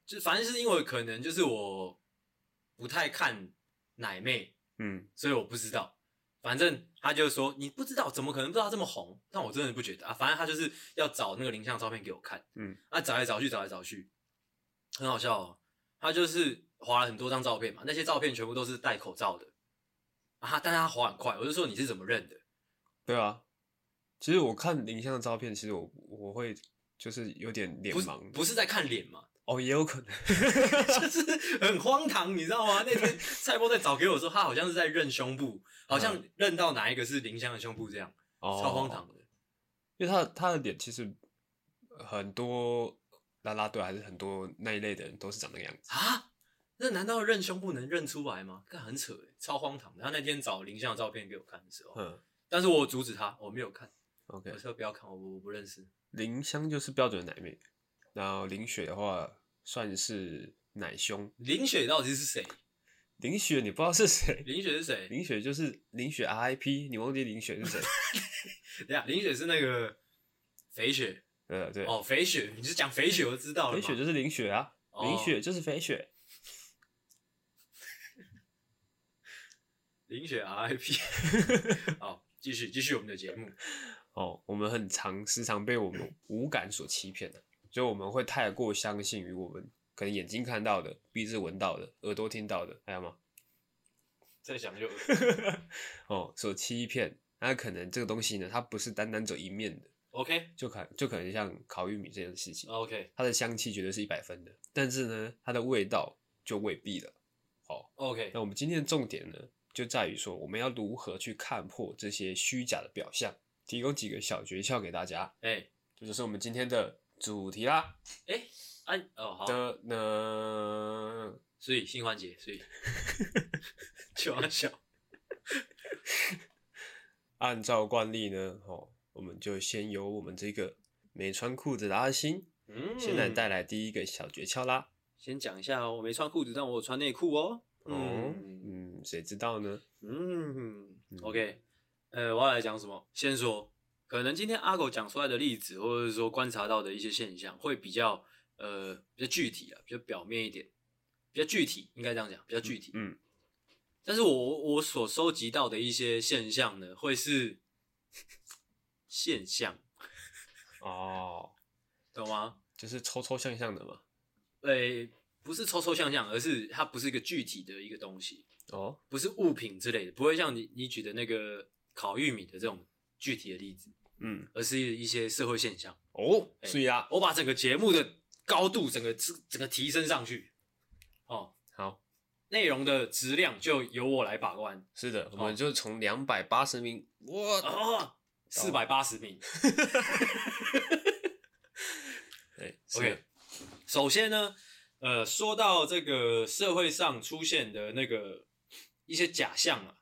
就反正是因为可能就是我不太看奶妹，嗯，所以我不知道。反正他就说你不知道，怎么可能不知道这么红？但我真的不觉得啊。反正他就是要找那个林湘照片给我看，嗯，啊，找来找去，找来找去。”很好笑哦，他就是划了很多张照片嘛，那些照片全部都是戴口罩的啊，但是他滑很快，我就说你是怎么认的？对啊，其实我看林湘的照片，其实我我会就是有点脸盲不，不是在看脸嘛？哦，也有可能，就是很荒唐，你知道吗？那天 蔡波在找给我说，他好像是在认胸部，好像认到哪一个是林湘的胸部这样，哦，超荒唐的，因为他他的脸其实很多。啦啦队还是很多那一类的人都是长那个样子啊？那难道认胸不能认出来吗？看很扯诶，超荒唐的。他那天找林湘的照片给我看的时候，嗯，但是我阻止他，我没有看。OK，我说不要看，我我不认识。林湘就是标准的奶妹，然后林雪的话算是奶兄。林雪到底是谁？林雪你不知道是谁？林雪是谁？林雪就是林雪 RIP，你忘记林雪是谁？对呀，林雪是那个肥雪。呃对哦，肥雪，你是讲肥雪，我就知道了。肥雪就是林雪啊，哦、林雪就是肥雪。林雪 RIP。好，继续继续我们的节目。哦，我们很常时常被我们五感所欺骗的，就我们会太过相信于我们可能眼睛看到的、鼻子闻到的、耳朵听到的，还有吗？再想就 哦，所欺骗，那可能这个东西呢，它不是单单走一面的。OK，就可就可能像烤玉米这件事情。OK，它的香气绝对是一百分的，但是呢，它的味道就未必了。好，OK，那我们今天的重点呢，就在于说我们要如何去看破这些虚假的表象，提供几个小诀窍给大家。哎、欸，这就是我们今天的主题啦。哎、欸，按哦好的呢，所以新环节，所以 就要笑。按照惯例呢，哦。我们就先由我们这个没穿裤子的阿星，嗯，先来带来第一个小诀窍啦。先讲一下哦，我没穿裤子，但我有穿内裤哦。哦，嗯，谁知道呢？嗯，OK，呃，我要来讲什么？先说，可能今天阿狗讲出来的例子，或者说观察到的一些现象，会比较呃比较具体啊，比较表面一点，比较具体，应该这样讲，比较具体。嗯，但是我我所收集到的一些现象呢，会是。现象哦，懂吗？就是抽抽象象的嘛。诶、欸，不是抽抽象象，而是它不是一个具体的一个东西哦，不是物品之类的，不会像你你举的那个烤玉米的这种具体的例子，嗯，而是一些社会现象哦。所以啊，我把整个节目的高度整个整个提升上去。哦，好，内容的质量就由我来把关。是的，我们就从两百八十名，哇。哦四百八十名，对，OK。首先呢，呃，说到这个社会上出现的那个一些假象啊，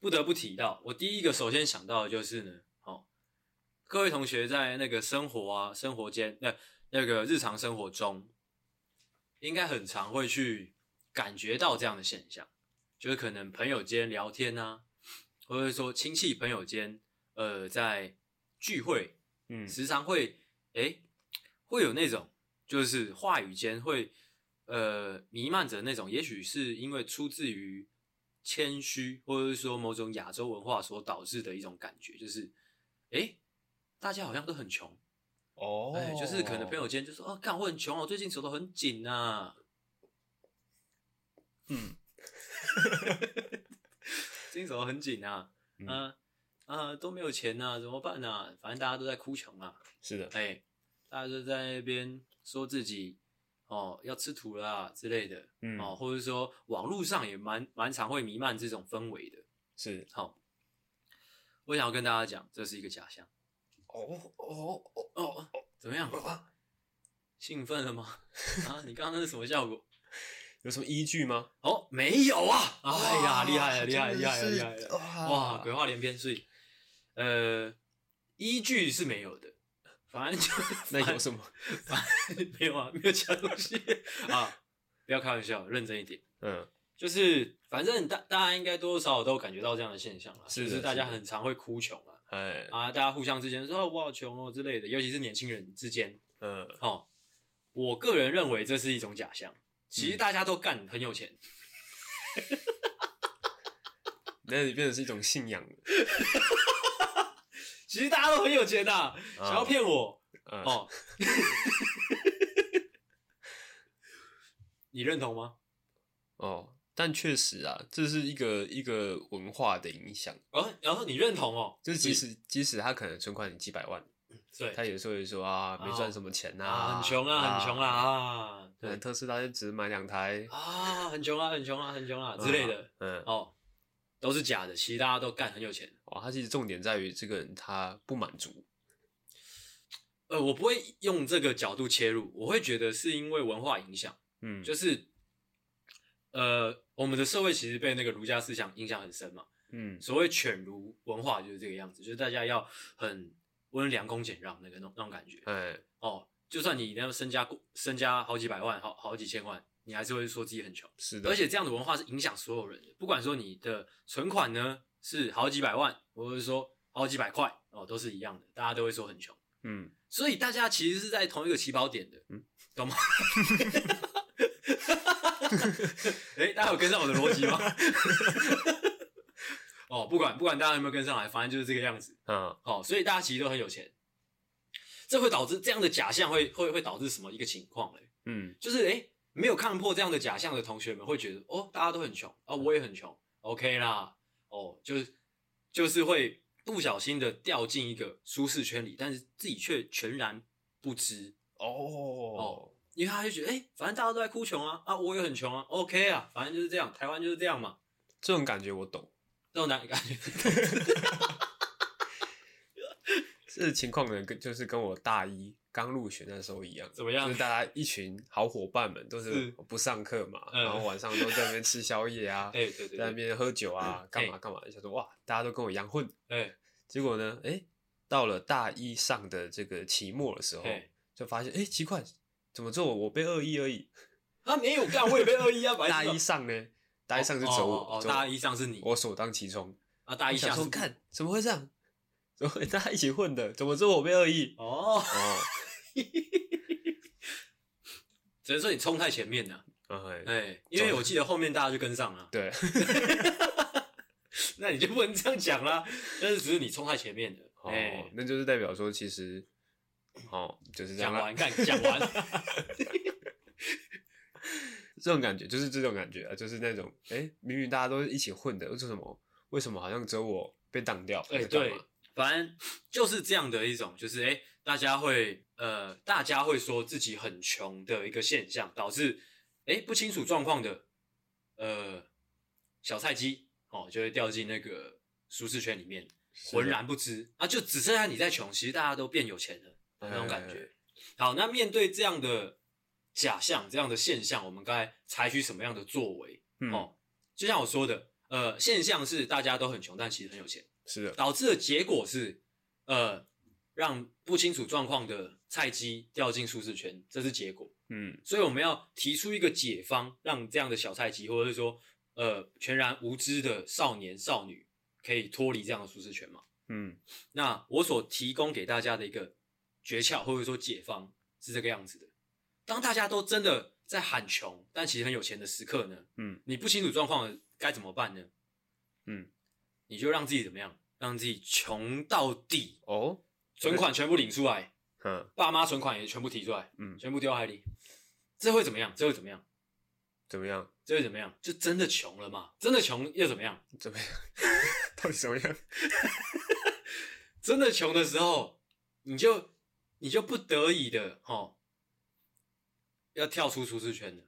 不得不提到，我第一个首先想到的就是呢，哦，各位同学在那个生活啊、生活间，那那个日常生活中，应该很常会去感觉到这样的现象，就是可能朋友间聊天啊，或者说亲戚朋友间。呃，在聚会，嗯，时常会，诶、欸，会有那种，就是话语间会，呃，弥漫着那种，也许是因为出自于谦虚，或者是说某种亚洲文化所导致的一种感觉，就是，哎、欸，大家好像都很穷，哦，哎，就是可能朋友间就说，哦，看我很穷，我最近手头很紧呐、啊，嗯，最近手头很紧啊，嗯。呃啊，都没有钱呐、啊，怎么办呐、啊？反正大家都在哭穷啊。是的，哎、欸，大家都在那边说自己哦，要吃土了啊之类的，嗯，哦，或者说网络上也蛮蛮常会弥漫这种氛围的，是，好、哦，我想要跟大家讲，这是一个假象。哦哦哦哦，怎么样？啊、兴奋了吗？啊，你刚刚那是什么效果？有什么依据吗？哦，没有啊！哎呀，厉害了，厉害了，厉害了，厉害了！哇，哇，鬼话连篇，所以，呃，依据是没有的，反正就 那有什么？反正没有啊，没有其他东西啊！不要开玩笑，认真一点。嗯，就是反正大大家应该多多少少都感觉到这样的现象了，是不是大家很常会哭穷啊，哎啊，大家互相之间说我好穷哦之类的，尤其是年轻人之间，嗯，哦，我个人认为这是一种假象。其实大家都干很有钱，那你变成是一种信仰。其实大家都很有钱呐、啊，想要骗我哦。你认同吗？哦，但确实啊，这是一个一个文化的影响。哦，然后你认同哦，就是即使即使他可能存款你几百万，对，他也是会说啊，没赚什么钱呐，很穷啊，很穷啊啊。对，特斯拉就只买两台啊，很穷啊，很穷啊，很穷啊之类的，嗯，哦，都是假的，其实大家都干很有钱。哇，他其实重点在于这个人他不满足。呃，我不会用这个角度切入，我会觉得是因为文化影响，嗯，就是，呃，我们的社会其实被那个儒家思想影响很深嘛，嗯，所谓犬儒文化就是这个样子，就是大家要很温良恭俭让那个那种那种感觉，哎，哦。就算你那身家身家好几百万，好好几千万，你还是会说自己很穷。是的，而且这样的文化是影响所有人的，不管说你的存款呢是好几百万，或者是说好几百块哦，都是一样的，大家都会说很穷。嗯，所以大家其实是在同一个起跑点的，嗯，懂吗？哎、欸，大家有跟上我的逻辑吗？哦，不管不管大家有没有跟上来，反正就是这个样子。嗯，哦，所以大家其实都很有钱。这会导致这样的假象会会会导致什么一个情况嘞？嗯，就是诶没有看破这样的假象的同学们会觉得哦，大家都很穷啊、哦，我也很穷，OK 啦，哦，就是就是会不小心的掉进一个舒适圈里，但是自己却全然不知哦。哦，因为他就觉得诶反正大家都在哭穷啊，啊，我也很穷啊，OK 啊，反正就是这样，台湾就是这样嘛，这种感觉我懂，这种感感觉。这情况呢，跟就是跟我大一刚入学那时候一样，怎么样？就是大家一群好伙伴们都是不上课嘛，然后晚上都在那边吃宵夜啊，对对对，在那边喝酒啊，干嘛干嘛，想说哇，大家都跟我一样混，哎，结果呢，哎，到了大一上的这个期末的时候，就发现哎奇怪，怎么做我被二一而已？啊，没有干，我也被二一啊，大一上呢，大一上就走我，大一上是你，我首当其冲啊，大一下说看怎么会这样？怎么会大家一起混的？怎么只有我被恶意？哦哦，只能说你冲太前面了。哎、欸，因为我记得后面大家就跟上了。对，那你就不能这样讲啦。但是只是你冲太前面了。哦，欸、那就是代表说，其实，哦，就是这样。讲完，看讲完。这种感觉就是这种感觉啊，就是那种，哎、欸，明明大家都是一起混的，为什么？为什么好像只有我被挡掉？哎、欸，对。反正就是这样的一种，就是诶、欸、大家会呃，大家会说自己很穷的一个现象，导致诶、欸、不清楚状况的呃小菜鸡哦，就会掉进那个舒适圈里面，浑然不知啊，就只剩下你在穷，其实大家都变有钱了、哦、那种感觉。好，那面对这样的假象、这样的现象，我们该采取什么样的作为？嗯、哦，就像我说的，呃，现象是大家都很穷，但其实很有钱。是的，导致的结果是，呃，让不清楚状况的菜鸡掉进舒适圈，这是结果。嗯，所以我们要提出一个解方，让这样的小菜鸡，或者是说，呃，全然无知的少年少女，可以脱离这样的舒适圈嘛。嗯，那我所提供给大家的一个诀窍，或者说解方是这个样子的：当大家都真的在喊穷，但其实很有钱的时刻呢，嗯，你不清楚状况该怎么办呢？嗯。你就让自己怎么样？让自己穷到底哦，存款全部领出来，嗯，爸妈存款也全部提出来，嗯，全部丢海里，这会怎么样？这会怎么样？怎么样？这会怎么样？就真的穷了嘛？真的穷又怎么样？怎么样？到底怎么样？真的穷的时候，你就你就不得已的哦，要跳出舒适圈的，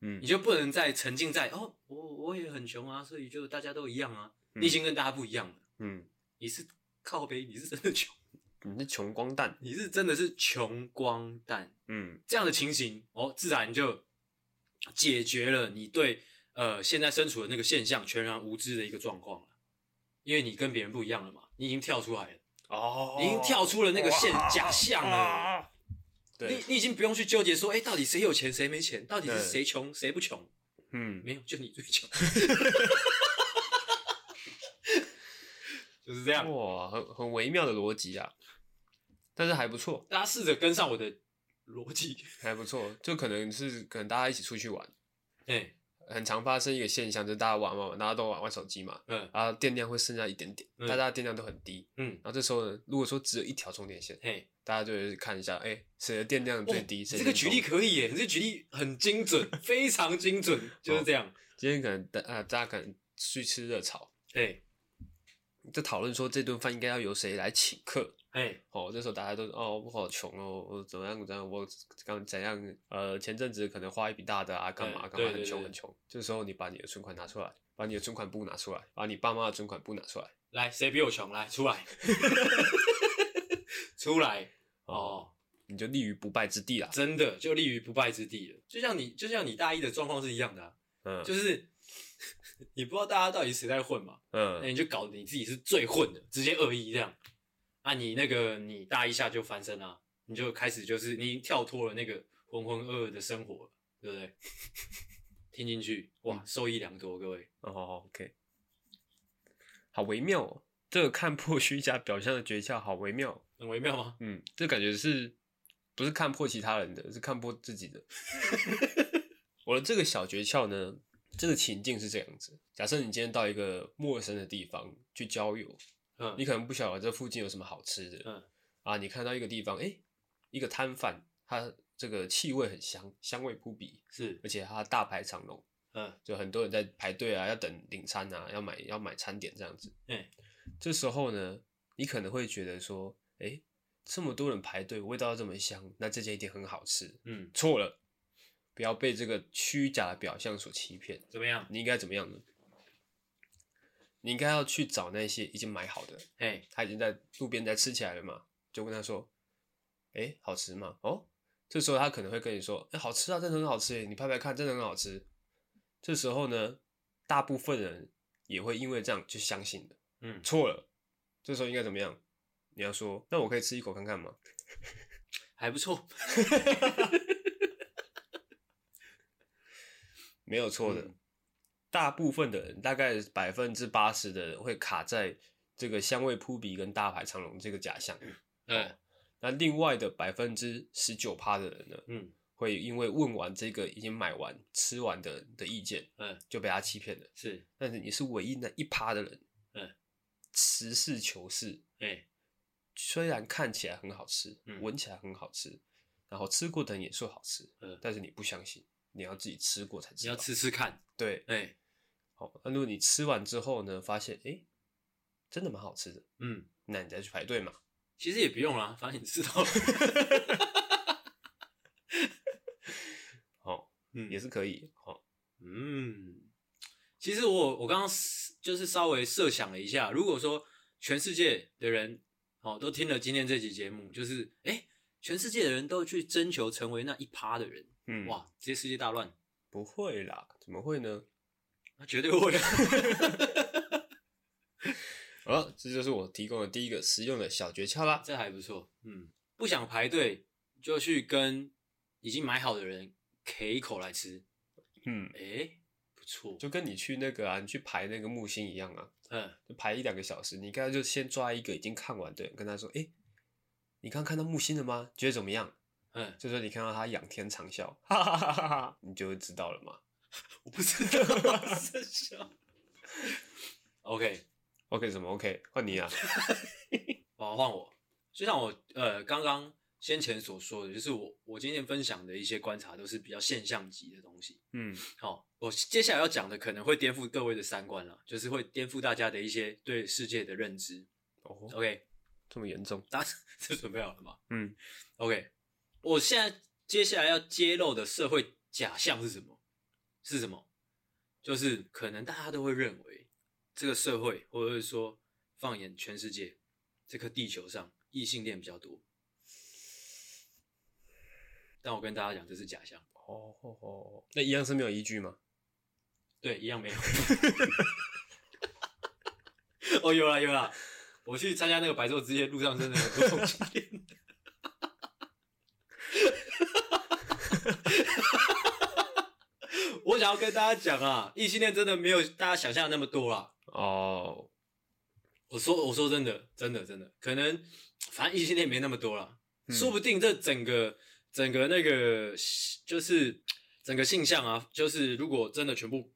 嗯，你就不能再沉浸在哦，我我也很穷啊，所以就大家都一样啊，嗯你已经跟大家不一样了，嗯，你是靠背，你是真的穷，你是穷光蛋，你是真的是穷光蛋，嗯。这样的情形哦，自然就解决了你对呃现在身处的那个现象全然无知的一个状况了，因为你跟别人不一样了嘛，你已经跳出来了，哦。你已经跳出了那个现假象了。对，你你已经不用去纠结说，哎、欸，到底谁有钱谁没钱，到底是谁穷谁不穷？嗯，没有，就你最穷，就是这样。哇，很很微妙的逻辑啊，但是还不错，大家试着跟上我的逻辑，还不错，就可能是可能大家一起出去玩，哎、欸，很常发生一个现象，就是大家玩玩玩，大家都玩玩手机嘛，嗯，然后电量会剩下一点点，嗯大家电量都很低，嗯，然后这时候呢，如果说只有一条充电线，嘿，大家就会看一下，哎、欸，谁的电量最低？谁、哦、这个举例可以耶，你这个举例很精准，非常精准，就是这样。哦、今天可能大呃大家可能去吃热炒，哎、欸，就讨论说这顿饭应该要由谁来请客。哎、欸，哦，这时候大家都哦，我好穷哦，我怎么样怎样，我刚怎样呃，前阵子可能花一笔大的啊，干嘛干嘛，很穷很穷。这时候你把你的存款拿出来，把你的存款簿拿出来，把你爸妈的存款簿拿出来，来，谁比我穷？来，出来，出来，哦，你就立于不败之地啦。真的就立于不败之地了。就像你，就像你大一的状况是一样的啊，嗯，就是你不知道大家到底谁在混嘛，嗯，那你就搞得你自己是最混的，直接恶意这样。啊，你那个你大一下就翻身啊，你就开始就是你跳脱了那个浑浑噩噩的生活了，对不对？听进去，哇，受益良多，各位。哦，OK，好微妙哦，这个看破虚假表象的诀窍，好微妙，很微妙吗？嗯，这感觉是不是看破其他人的，是看破自己的。我的这个小诀窍呢，这个情境是这样子：假设你今天到一个陌生的地方去郊游。嗯，你可能不晓得这附近有什么好吃的，嗯，啊，你看到一个地方，哎、欸，一个摊贩，他这个气味很香，香味扑鼻，是，而且他大排长龙，嗯，就很多人在排队啊，要等领餐啊，要买要买餐点这样子，嗯，这时候呢，你可能会觉得说，哎、欸，这么多人排队，味道这么香，那这家一定很好吃，嗯，错了，不要被这个虚假的表象所欺骗，怎么样？你应该怎么样呢？你应该要去找那些已经买好的，哎，他已经在路边在吃起来了嘛，就跟他说，哎、欸，好吃吗？哦，这时候他可能会跟你说，哎、欸，好吃啊，真的很好吃，你拍拍看，真的很好吃。这时候呢，大部分人也会因为这样去相信的，嗯，错了。这时候应该怎么样？你要说，那我可以吃一口看看吗？还不错，没有错的。嗯大部分的人，大概百分之八十的人会卡在这个香味扑鼻跟大排长龙这个假象。嗯，哦、那另外的百分之十九趴的人呢，嗯，会因为问完这个已经买完吃完的人的意见，嗯，就被他欺骗了。是，但是你是唯一那一趴的人，嗯，实事求是，哎、欸，虽然看起来很好吃，闻、嗯、起来很好吃，然后吃过的人也说好吃，嗯，但是你不相信，你要自己吃过才知道。你要吃吃看，对，哎、欸。好，那如果你吃完之后呢，发现哎、欸，真的蛮好吃的，嗯，那你再去排队嘛。其实也不用啦，反正你知道了。好，嗯，也是可以。好，嗯，其实我我刚刚就是稍微设想了一下，如果说全世界的人哦都听了今天这期节目，就是哎、欸，全世界的人都去征求成为那一趴的人，嗯，哇，直接世界大乱？不会啦，怎么会呢？那绝对会啊！好了，这就是我提供的第一个实用的小诀窍啦。这还不错，嗯，不想排队就去跟已经买好的人 K 一口来吃，嗯，哎、欸，不错，就跟你去那个啊，你去排那个木星一样啊，嗯，就排一两个小时，你刚才就先抓一个已经看完的人，跟他说，哎、欸，你刚看到木星了吗？觉得怎么样？嗯，就是你看到他仰天长啸，哈 哈哈哈哈，你就会知道了嘛。我不知道，真笑。OK，OK，OK, 什么 OK？换你啊！好，换我。就像我呃刚刚先前所说的，就是我我今天分享的一些观察都是比较现象级的东西。嗯，好，我接下来要讲的可能会颠覆各位的三观了，就是会颠覆大家的一些对世界的认知。哦，OK，这么严重？大家是准备好了吗？嗯，OK，我现在接下来要揭露的社会假象是什么？是什么？就是可能大家都会认为这个社会，或者是说放眼全世界，这颗地球上异性恋比较多。但我跟大家讲，这是假象。哦哦哦，那一样是没有依据吗？对，一样没有。哦，有啦有啦，我去参加那个白昼之夜，路上真的很多同性恋。我想要跟大家讲啊，异性恋真的没有大家想象的那么多啦。哦，我说我说真的真的真的，可能反正异性恋没那么多啦，嗯、说不定这整个整个那个就是整个性向啊，就是如果真的全部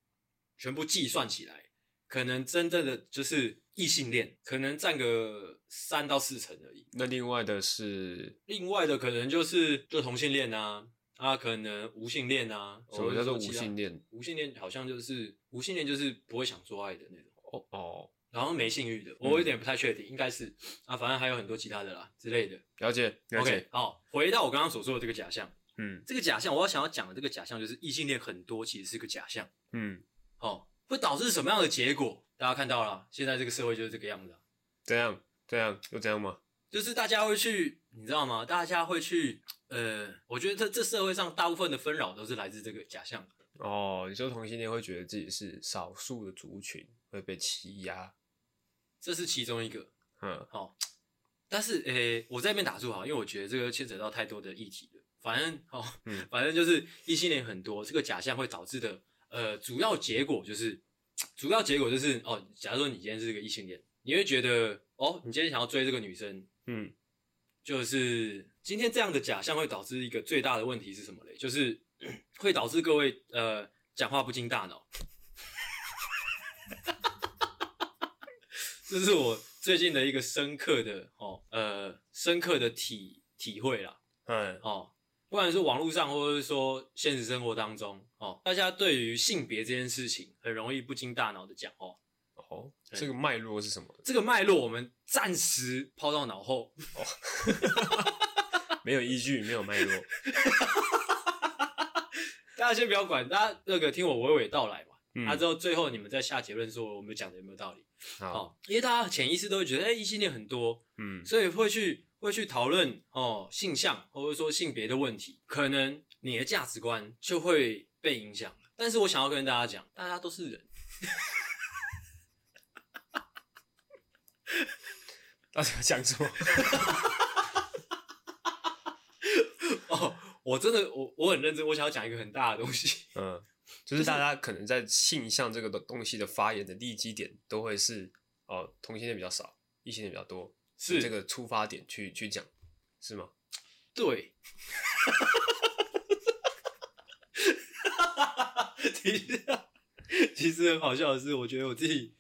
全部计算起来，可能真正的就是异性恋，可能占个三到四成而已。那另外的是，另外的可能就是就同性恋啊。啊，可能无性恋啊，什么叫做无性恋？无性恋好像就是无性恋，就是不会想做爱的那种。哦哦，然后没性欲的，我有点不太确定，应该是啊，反正还有很多其他的啦之类的。了解，了解。OK，好，回到我刚刚所说的这个假象，嗯，这个假象，我要想要讲的这个假象就是异性恋很多其实是个假象，嗯，哦，会导致什么样的结果？大家看到了，现在这个社会就是这个样子。这样，这样，有这样吗？就是大家会去，你知道吗？大家会去。呃，我觉得这这社会上大部分的纷扰都是来自这个假象。哦，你说同性恋会觉得自己是少数的族群会被欺压，这是其中一个。嗯，好、哦，但是诶，我在这边打住哈，因为我觉得这个牵扯到太多的议题了。反正哦，嗯，反正就是异性恋很多，这个假象会导致的呃主要结果就是，主要结果就是哦，假如说你今天是个异性恋，你会觉得哦，你今天想要追这个女生，嗯。就是今天这样的假象会导致一个最大的问题是什么嘞？就是会导致各位呃讲话不经大脑。这是我最近的一个深刻的哦呃深刻的体体会啦。嗯哦，不管是网络上或者是说现实生活当中哦，大家对于性别这件事情很容易不经大脑的讲话。哦，这个脉络是什么？这个脉络我们暂时抛到脑后。哦，没有依据，没有脉络。大家先不要管，大家那个听我娓娓道来嘛。嗯。啊，之后最后你们再下结论，说我们讲的有没有道理？好。哦，因为大家潜意识都会觉得，哎，异性恋很多，嗯，所以会去会去讨论哦性向或者说性别的问题，可能你的价值观就会被影响。但是我想要跟大家讲，大家都是人。大家讲什么？哦，我真的，我我很认真，我想要讲一个很大的东西。嗯，就是大家可能在性向这个东西的发言的立基点，都会是哦，同性恋比较少，异性恋比较多，是这个出发点去去讲，是吗？对。其实，其实很好笑的是，我觉得我自己，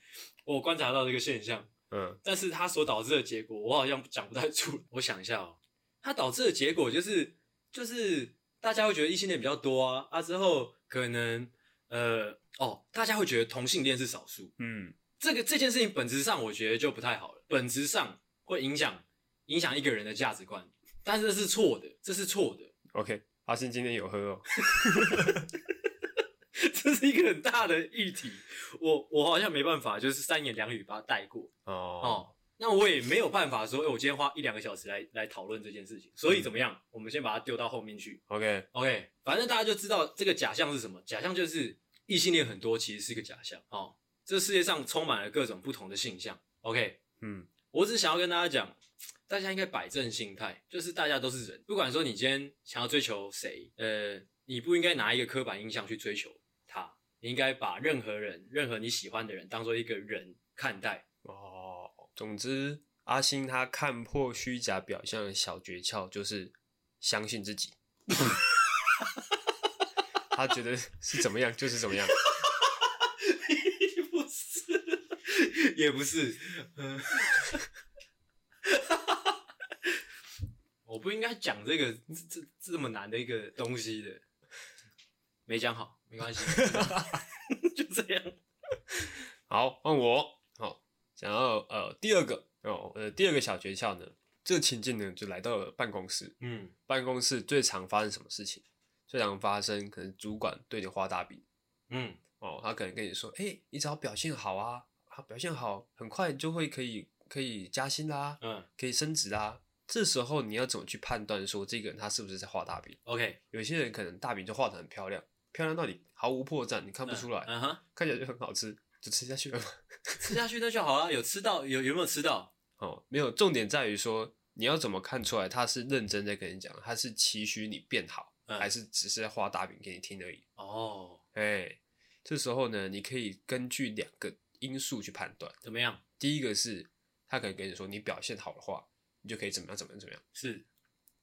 我观察到这个现象。嗯，但是它所导致的结果，我好像讲不太出。我想一下哦，它导致的结果就是，就是大家会觉得异性恋比较多啊，啊之后可能呃哦，大家会觉得同性恋是少数。嗯，这个这件事情本质上我觉得就不太好了，本质上会影响影响一个人的价值观，但是这是错的，这是错的。OK，阿信今天有喝哦。这是一个很大的议题，我我好像没办法，就是三言两语把它带过。哦哦，那我也没有办法说，哎，我今天花一两个小时来来讨论这件事情。所以怎么样？嗯、我们先把它丢到后面去。OK OK，反正大家就知道这个假象是什么。假象就是异性恋很多，其实是个假象。哦，这世界上充满了各种不同的性向。OK，嗯，我只想要跟大家讲，大家应该摆正心态，就是大家都是人，不管说你今天想要追求谁，呃，你不应该拿一个刻板印象去追求。你应该把任何人、任何你喜欢的人当做一个人看待哦。总之，阿星他看破虚假表象的小诀窍就是相信自己。他觉得是怎么样就是怎么样。不是，也不是。嗯，我不应该讲这个这这么难的一个东西的，没讲好。没关系，就这样。好，换我。好，想要呃第二个哦，呃第二个小诀窍呢，这个情境呢，就来到了办公室。嗯，办公室最常发生什么事情？最常发生可能主管对你画大饼。嗯，哦，他可能跟你说：“哎、欸，你只要表现好啊，他表现好，很快就会可以可以加薪啦，嗯，可以升职啦。”这时候你要怎么去判断说这个人他是不是在画大饼？OK，有些人可能大饼就画的很漂亮，漂亮到你毫无破绽，你看不出来，嗯哼，看起来就很好吃，就吃下去了嘛。吃下去那就好啊，有吃到有有没有吃到？哦，没有，重点在于说你要怎么看出来他是认真在跟你讲，他是期许你变好，嗯、还是只是在画大饼给你听而已？哦，哎，这时候呢，你可以根据两个因素去判断，怎么样？第一个是他可能跟你说，你表现好的话，你就可以怎么样怎么样怎么样。是，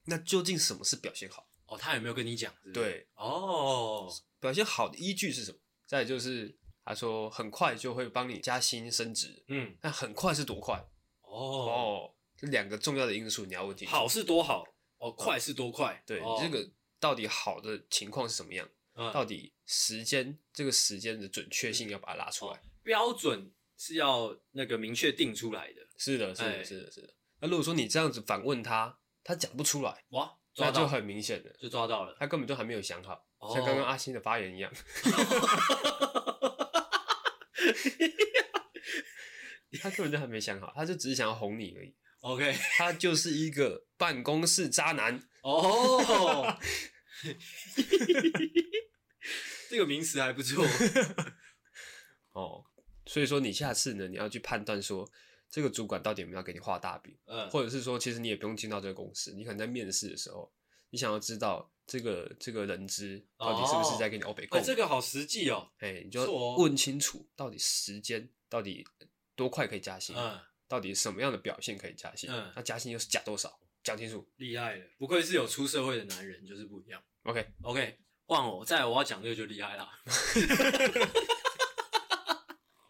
那究竟什么是表现好？哦，他有没有跟你讲是是？对，哦，表现好的依据是什么？再就是他说很快就会帮你加薪升职，嗯，那很快是多快？哦哦，这两个重要的因素你要问清楚。好是多好，哦，快是多快？对，哦、你这个到底好的情况是什么样？嗯、到底时间这个时间的准确性要把它拉出来，哦、标准是要那个明确定出来的。是的，是的，是的，是的。那如果说你这样子反问他，他讲不出来，哇，那就很明显的就抓到了，他根本就还没有想好，哦、像刚刚阿星的发言一样。他根本就还没想好，他就只是想要哄你而已。OK，他就是一个办公室渣男。哦，这个名词还不错。哦，所以说你下次呢，你要去判断说，这个主管到底有没有给你画大饼，嗯，或者是说，其实你也不用进到这个公司，你可能在面试的时候，你想要知道这个这个人资到底是不是在给你欧北共，哦，这个好实际哦。哎，你就问清楚到底时间到底多快可以加薪，嗯，到底什么样的表现可以加薪，嗯，那加薪又是加多少，讲清楚。厉害了，不愧是有出社会的男人，就是不一样。OK OK，换我，再来我要讲这个就厉害了。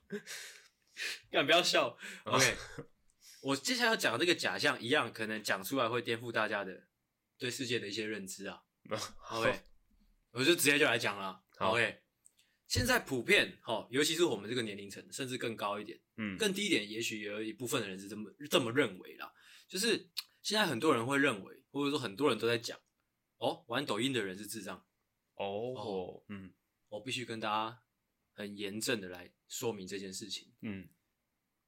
干不要笑。OK，我接下来要讲的这个假象一样，可能讲出来会颠覆大家的对世界的一些认知啊。OK，我就直接就来讲了。OK，现在普遍哈，尤其是我们这个年龄层，甚至更高一点，嗯，更低一点，也许也有一部分的人是这么这么认为啦。就是现在很多人会认为，或者说很多人都在讲，哦，玩抖音的人是智障。哦，哦，嗯，我必须跟大家很严正的来说明这件事情。嗯，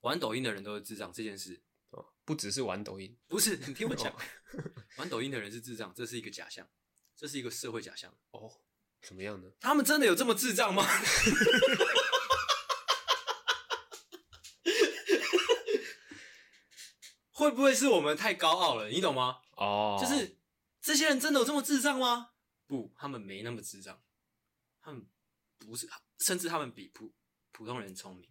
玩抖音的人都是智障这件事，哦，不只是玩抖音，不是，你听我讲，玩抖音的人是智障，这是一个假象，这是一个社会假象。哦，怎么样呢？他们真的有这么智障吗？会不会是我们太高傲了？你懂吗？哦，就是这些人真的有这么智障吗？不，他们没那么智障，他们不是，甚至他们比普普通人聪明。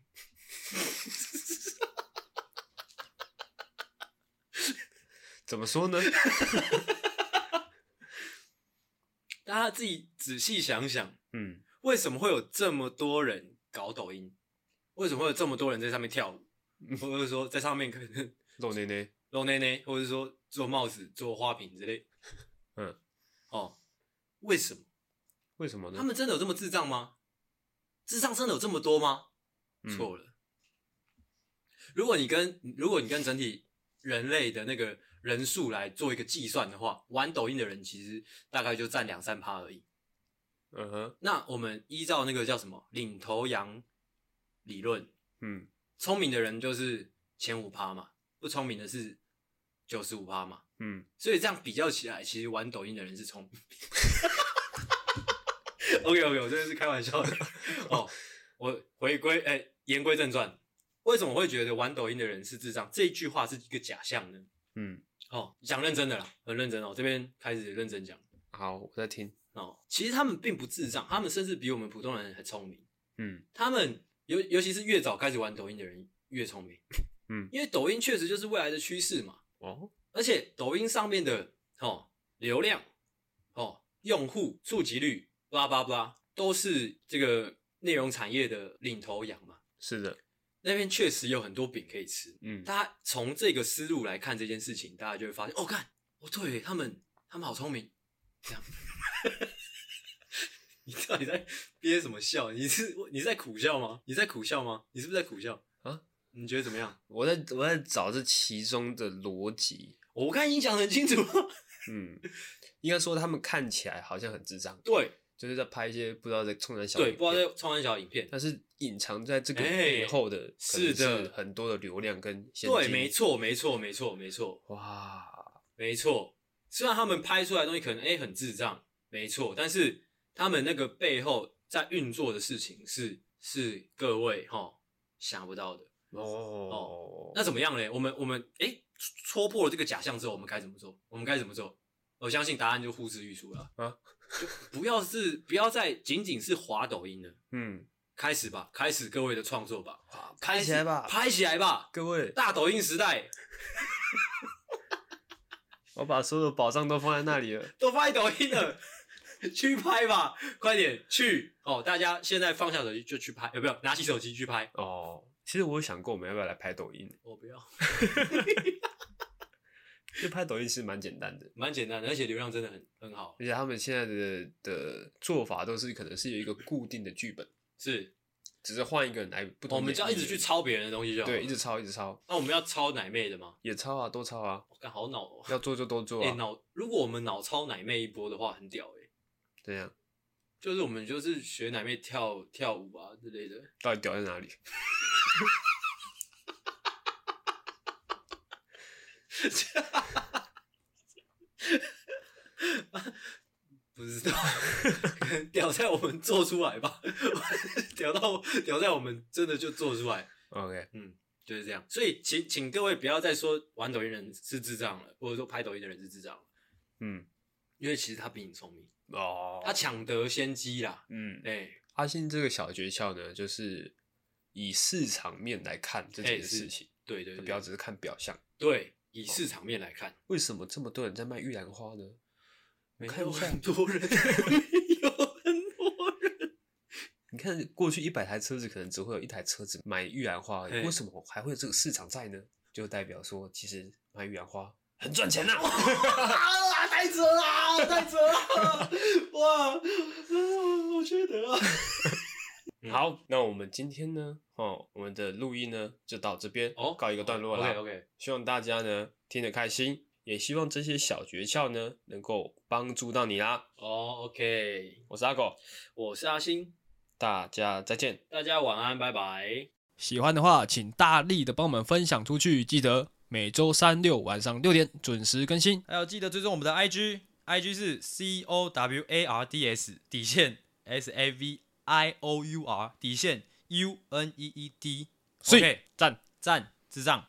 怎么说呢？大家自己仔细想想，嗯，为什么会有这么多人搞抖音？为什么会有这么多人在上面跳舞？或者说在上面可能露内内、露内内，或者说做帽子、做花瓶之类？嗯，哦。为什么？为什么呢？他们真的有这么智障吗？智商真的有这么多吗？嗯、错了。如果你跟如果你跟整体人类的那个人数来做一个计算的话，玩抖音的人其实大概就占两三趴而已。嗯哼。那我们依照那个叫什么领头羊理论，嗯，聪明的人就是前五趴嘛，不聪明的是九十五趴嘛。嗯，所以这样比较起来，其实玩抖音的人是聪明。OK OK，我真的是开玩笑的。哦，我回归哎，言归正传，为什么我会觉得玩抖音的人是智障？这一句话是一个假象呢？嗯，哦，讲认真的啦，很认真哦。这边开始认真讲。好，我在听。哦，其实他们并不智障，他们甚至比我们普通人还聪明。嗯，他们尤尤其是越早开始玩抖音的人越聪明。嗯，因为抖音确实就是未来的趋势嘛。哦。而且抖音上面的哦流量哦用户触及率巴拉巴拉都是这个内容产业的领头羊嘛。是的，那边确实有很多饼可以吃。嗯，大家从这个思路来看这件事情，大家就会发现哦，看哦，对他们，他们好聪明。这样，你到底在憋什么笑？你是你在苦笑吗？你在苦笑吗？你是不是在苦笑啊？你觉得怎么样？我在我在找这其中的逻辑。我看影响很清楚。嗯，应该说他们看起来好像很智障。对，就是在拍一些不知道在冲三小，对，不知道在冲三小影片，但是隐藏在这个背后的，是的，很多的流量跟对，没错，没错，没错，没错。哇，没错。虽然他们拍出来的东西可能哎很智障，没错，但是他们那个背后在运作的事情是是各位哈想不到的哦哦。那怎么样嘞？我们我们哎戳破了这个假象之后，我们该怎么做？我们该怎么做？我相信答案就呼之欲出了啊！就不要是不要再仅仅是滑抖音了，嗯，开始吧，开始各位的创作吧，拍起来吧，拍起来吧，各位大抖音时代。我把所有的宝藏都放在那里了，都放在抖音了，去拍吧，快点去哦！大家现在放下手机就去拍，有没有？拿起手机去拍哦。其实我有想过，我们要不要来拍抖音？我不要，就拍抖音是蛮简单的，蛮简单的，而且流量真的很很好。而且他们现在的的做法都是可能是有一个固定的剧本，是。只是换一个人来不同，我们就要一直去抄别人的东西就好。对，一直抄，一直抄。那我们要抄奶妹的吗？也抄啊，都抄啊。我看好脑哦。要做就多做啊。脑，如果我们脑抄奶妹一波的话，很屌哎。对呀。就是我们就是学奶妹跳跳舞啊之类的。到底屌在哪里？不知道，屌在我们做出来吧，屌到屌在我们真的就做出来。OK，嗯，就是这样。所以请请各位不要再说玩抖音人是智障了，或者说拍抖音的人是智障了。嗯，因为其实他比你聪明哦，他抢得先机啦。嗯，对。阿信这个小诀窍呢，就是以市场面来看这件事情。对对对，不要只是看表象。对，以市场面来看，为什么这么多人在卖玉兰花呢？看有很多人，有很多人。你看，过去一百台车子，可能只会有一台车子买玉兰花，为什么还会有这个市场在呢？就代表说，其实买玉兰花很赚钱呐！啊，太扯了，太扯了！哇，我觉得啊。好，那我们今天呢，哦，我们的录音呢，就到这边哦，告一个段落了。OK OK，希望大家呢听得开心。也希望这些小诀窍呢，能够帮助到你啦。哦，OK，我是阿狗，我是阿星，大家再见，大家晚安，拜拜。喜欢的话，请大力的帮我们分享出去。记得每周三六晚上六点准时更新，还有记得追踪我们的 IG，IG 是 C O W A R D S 底线 S A V I O U R 底线 U N E E D。OK，赞赞智障。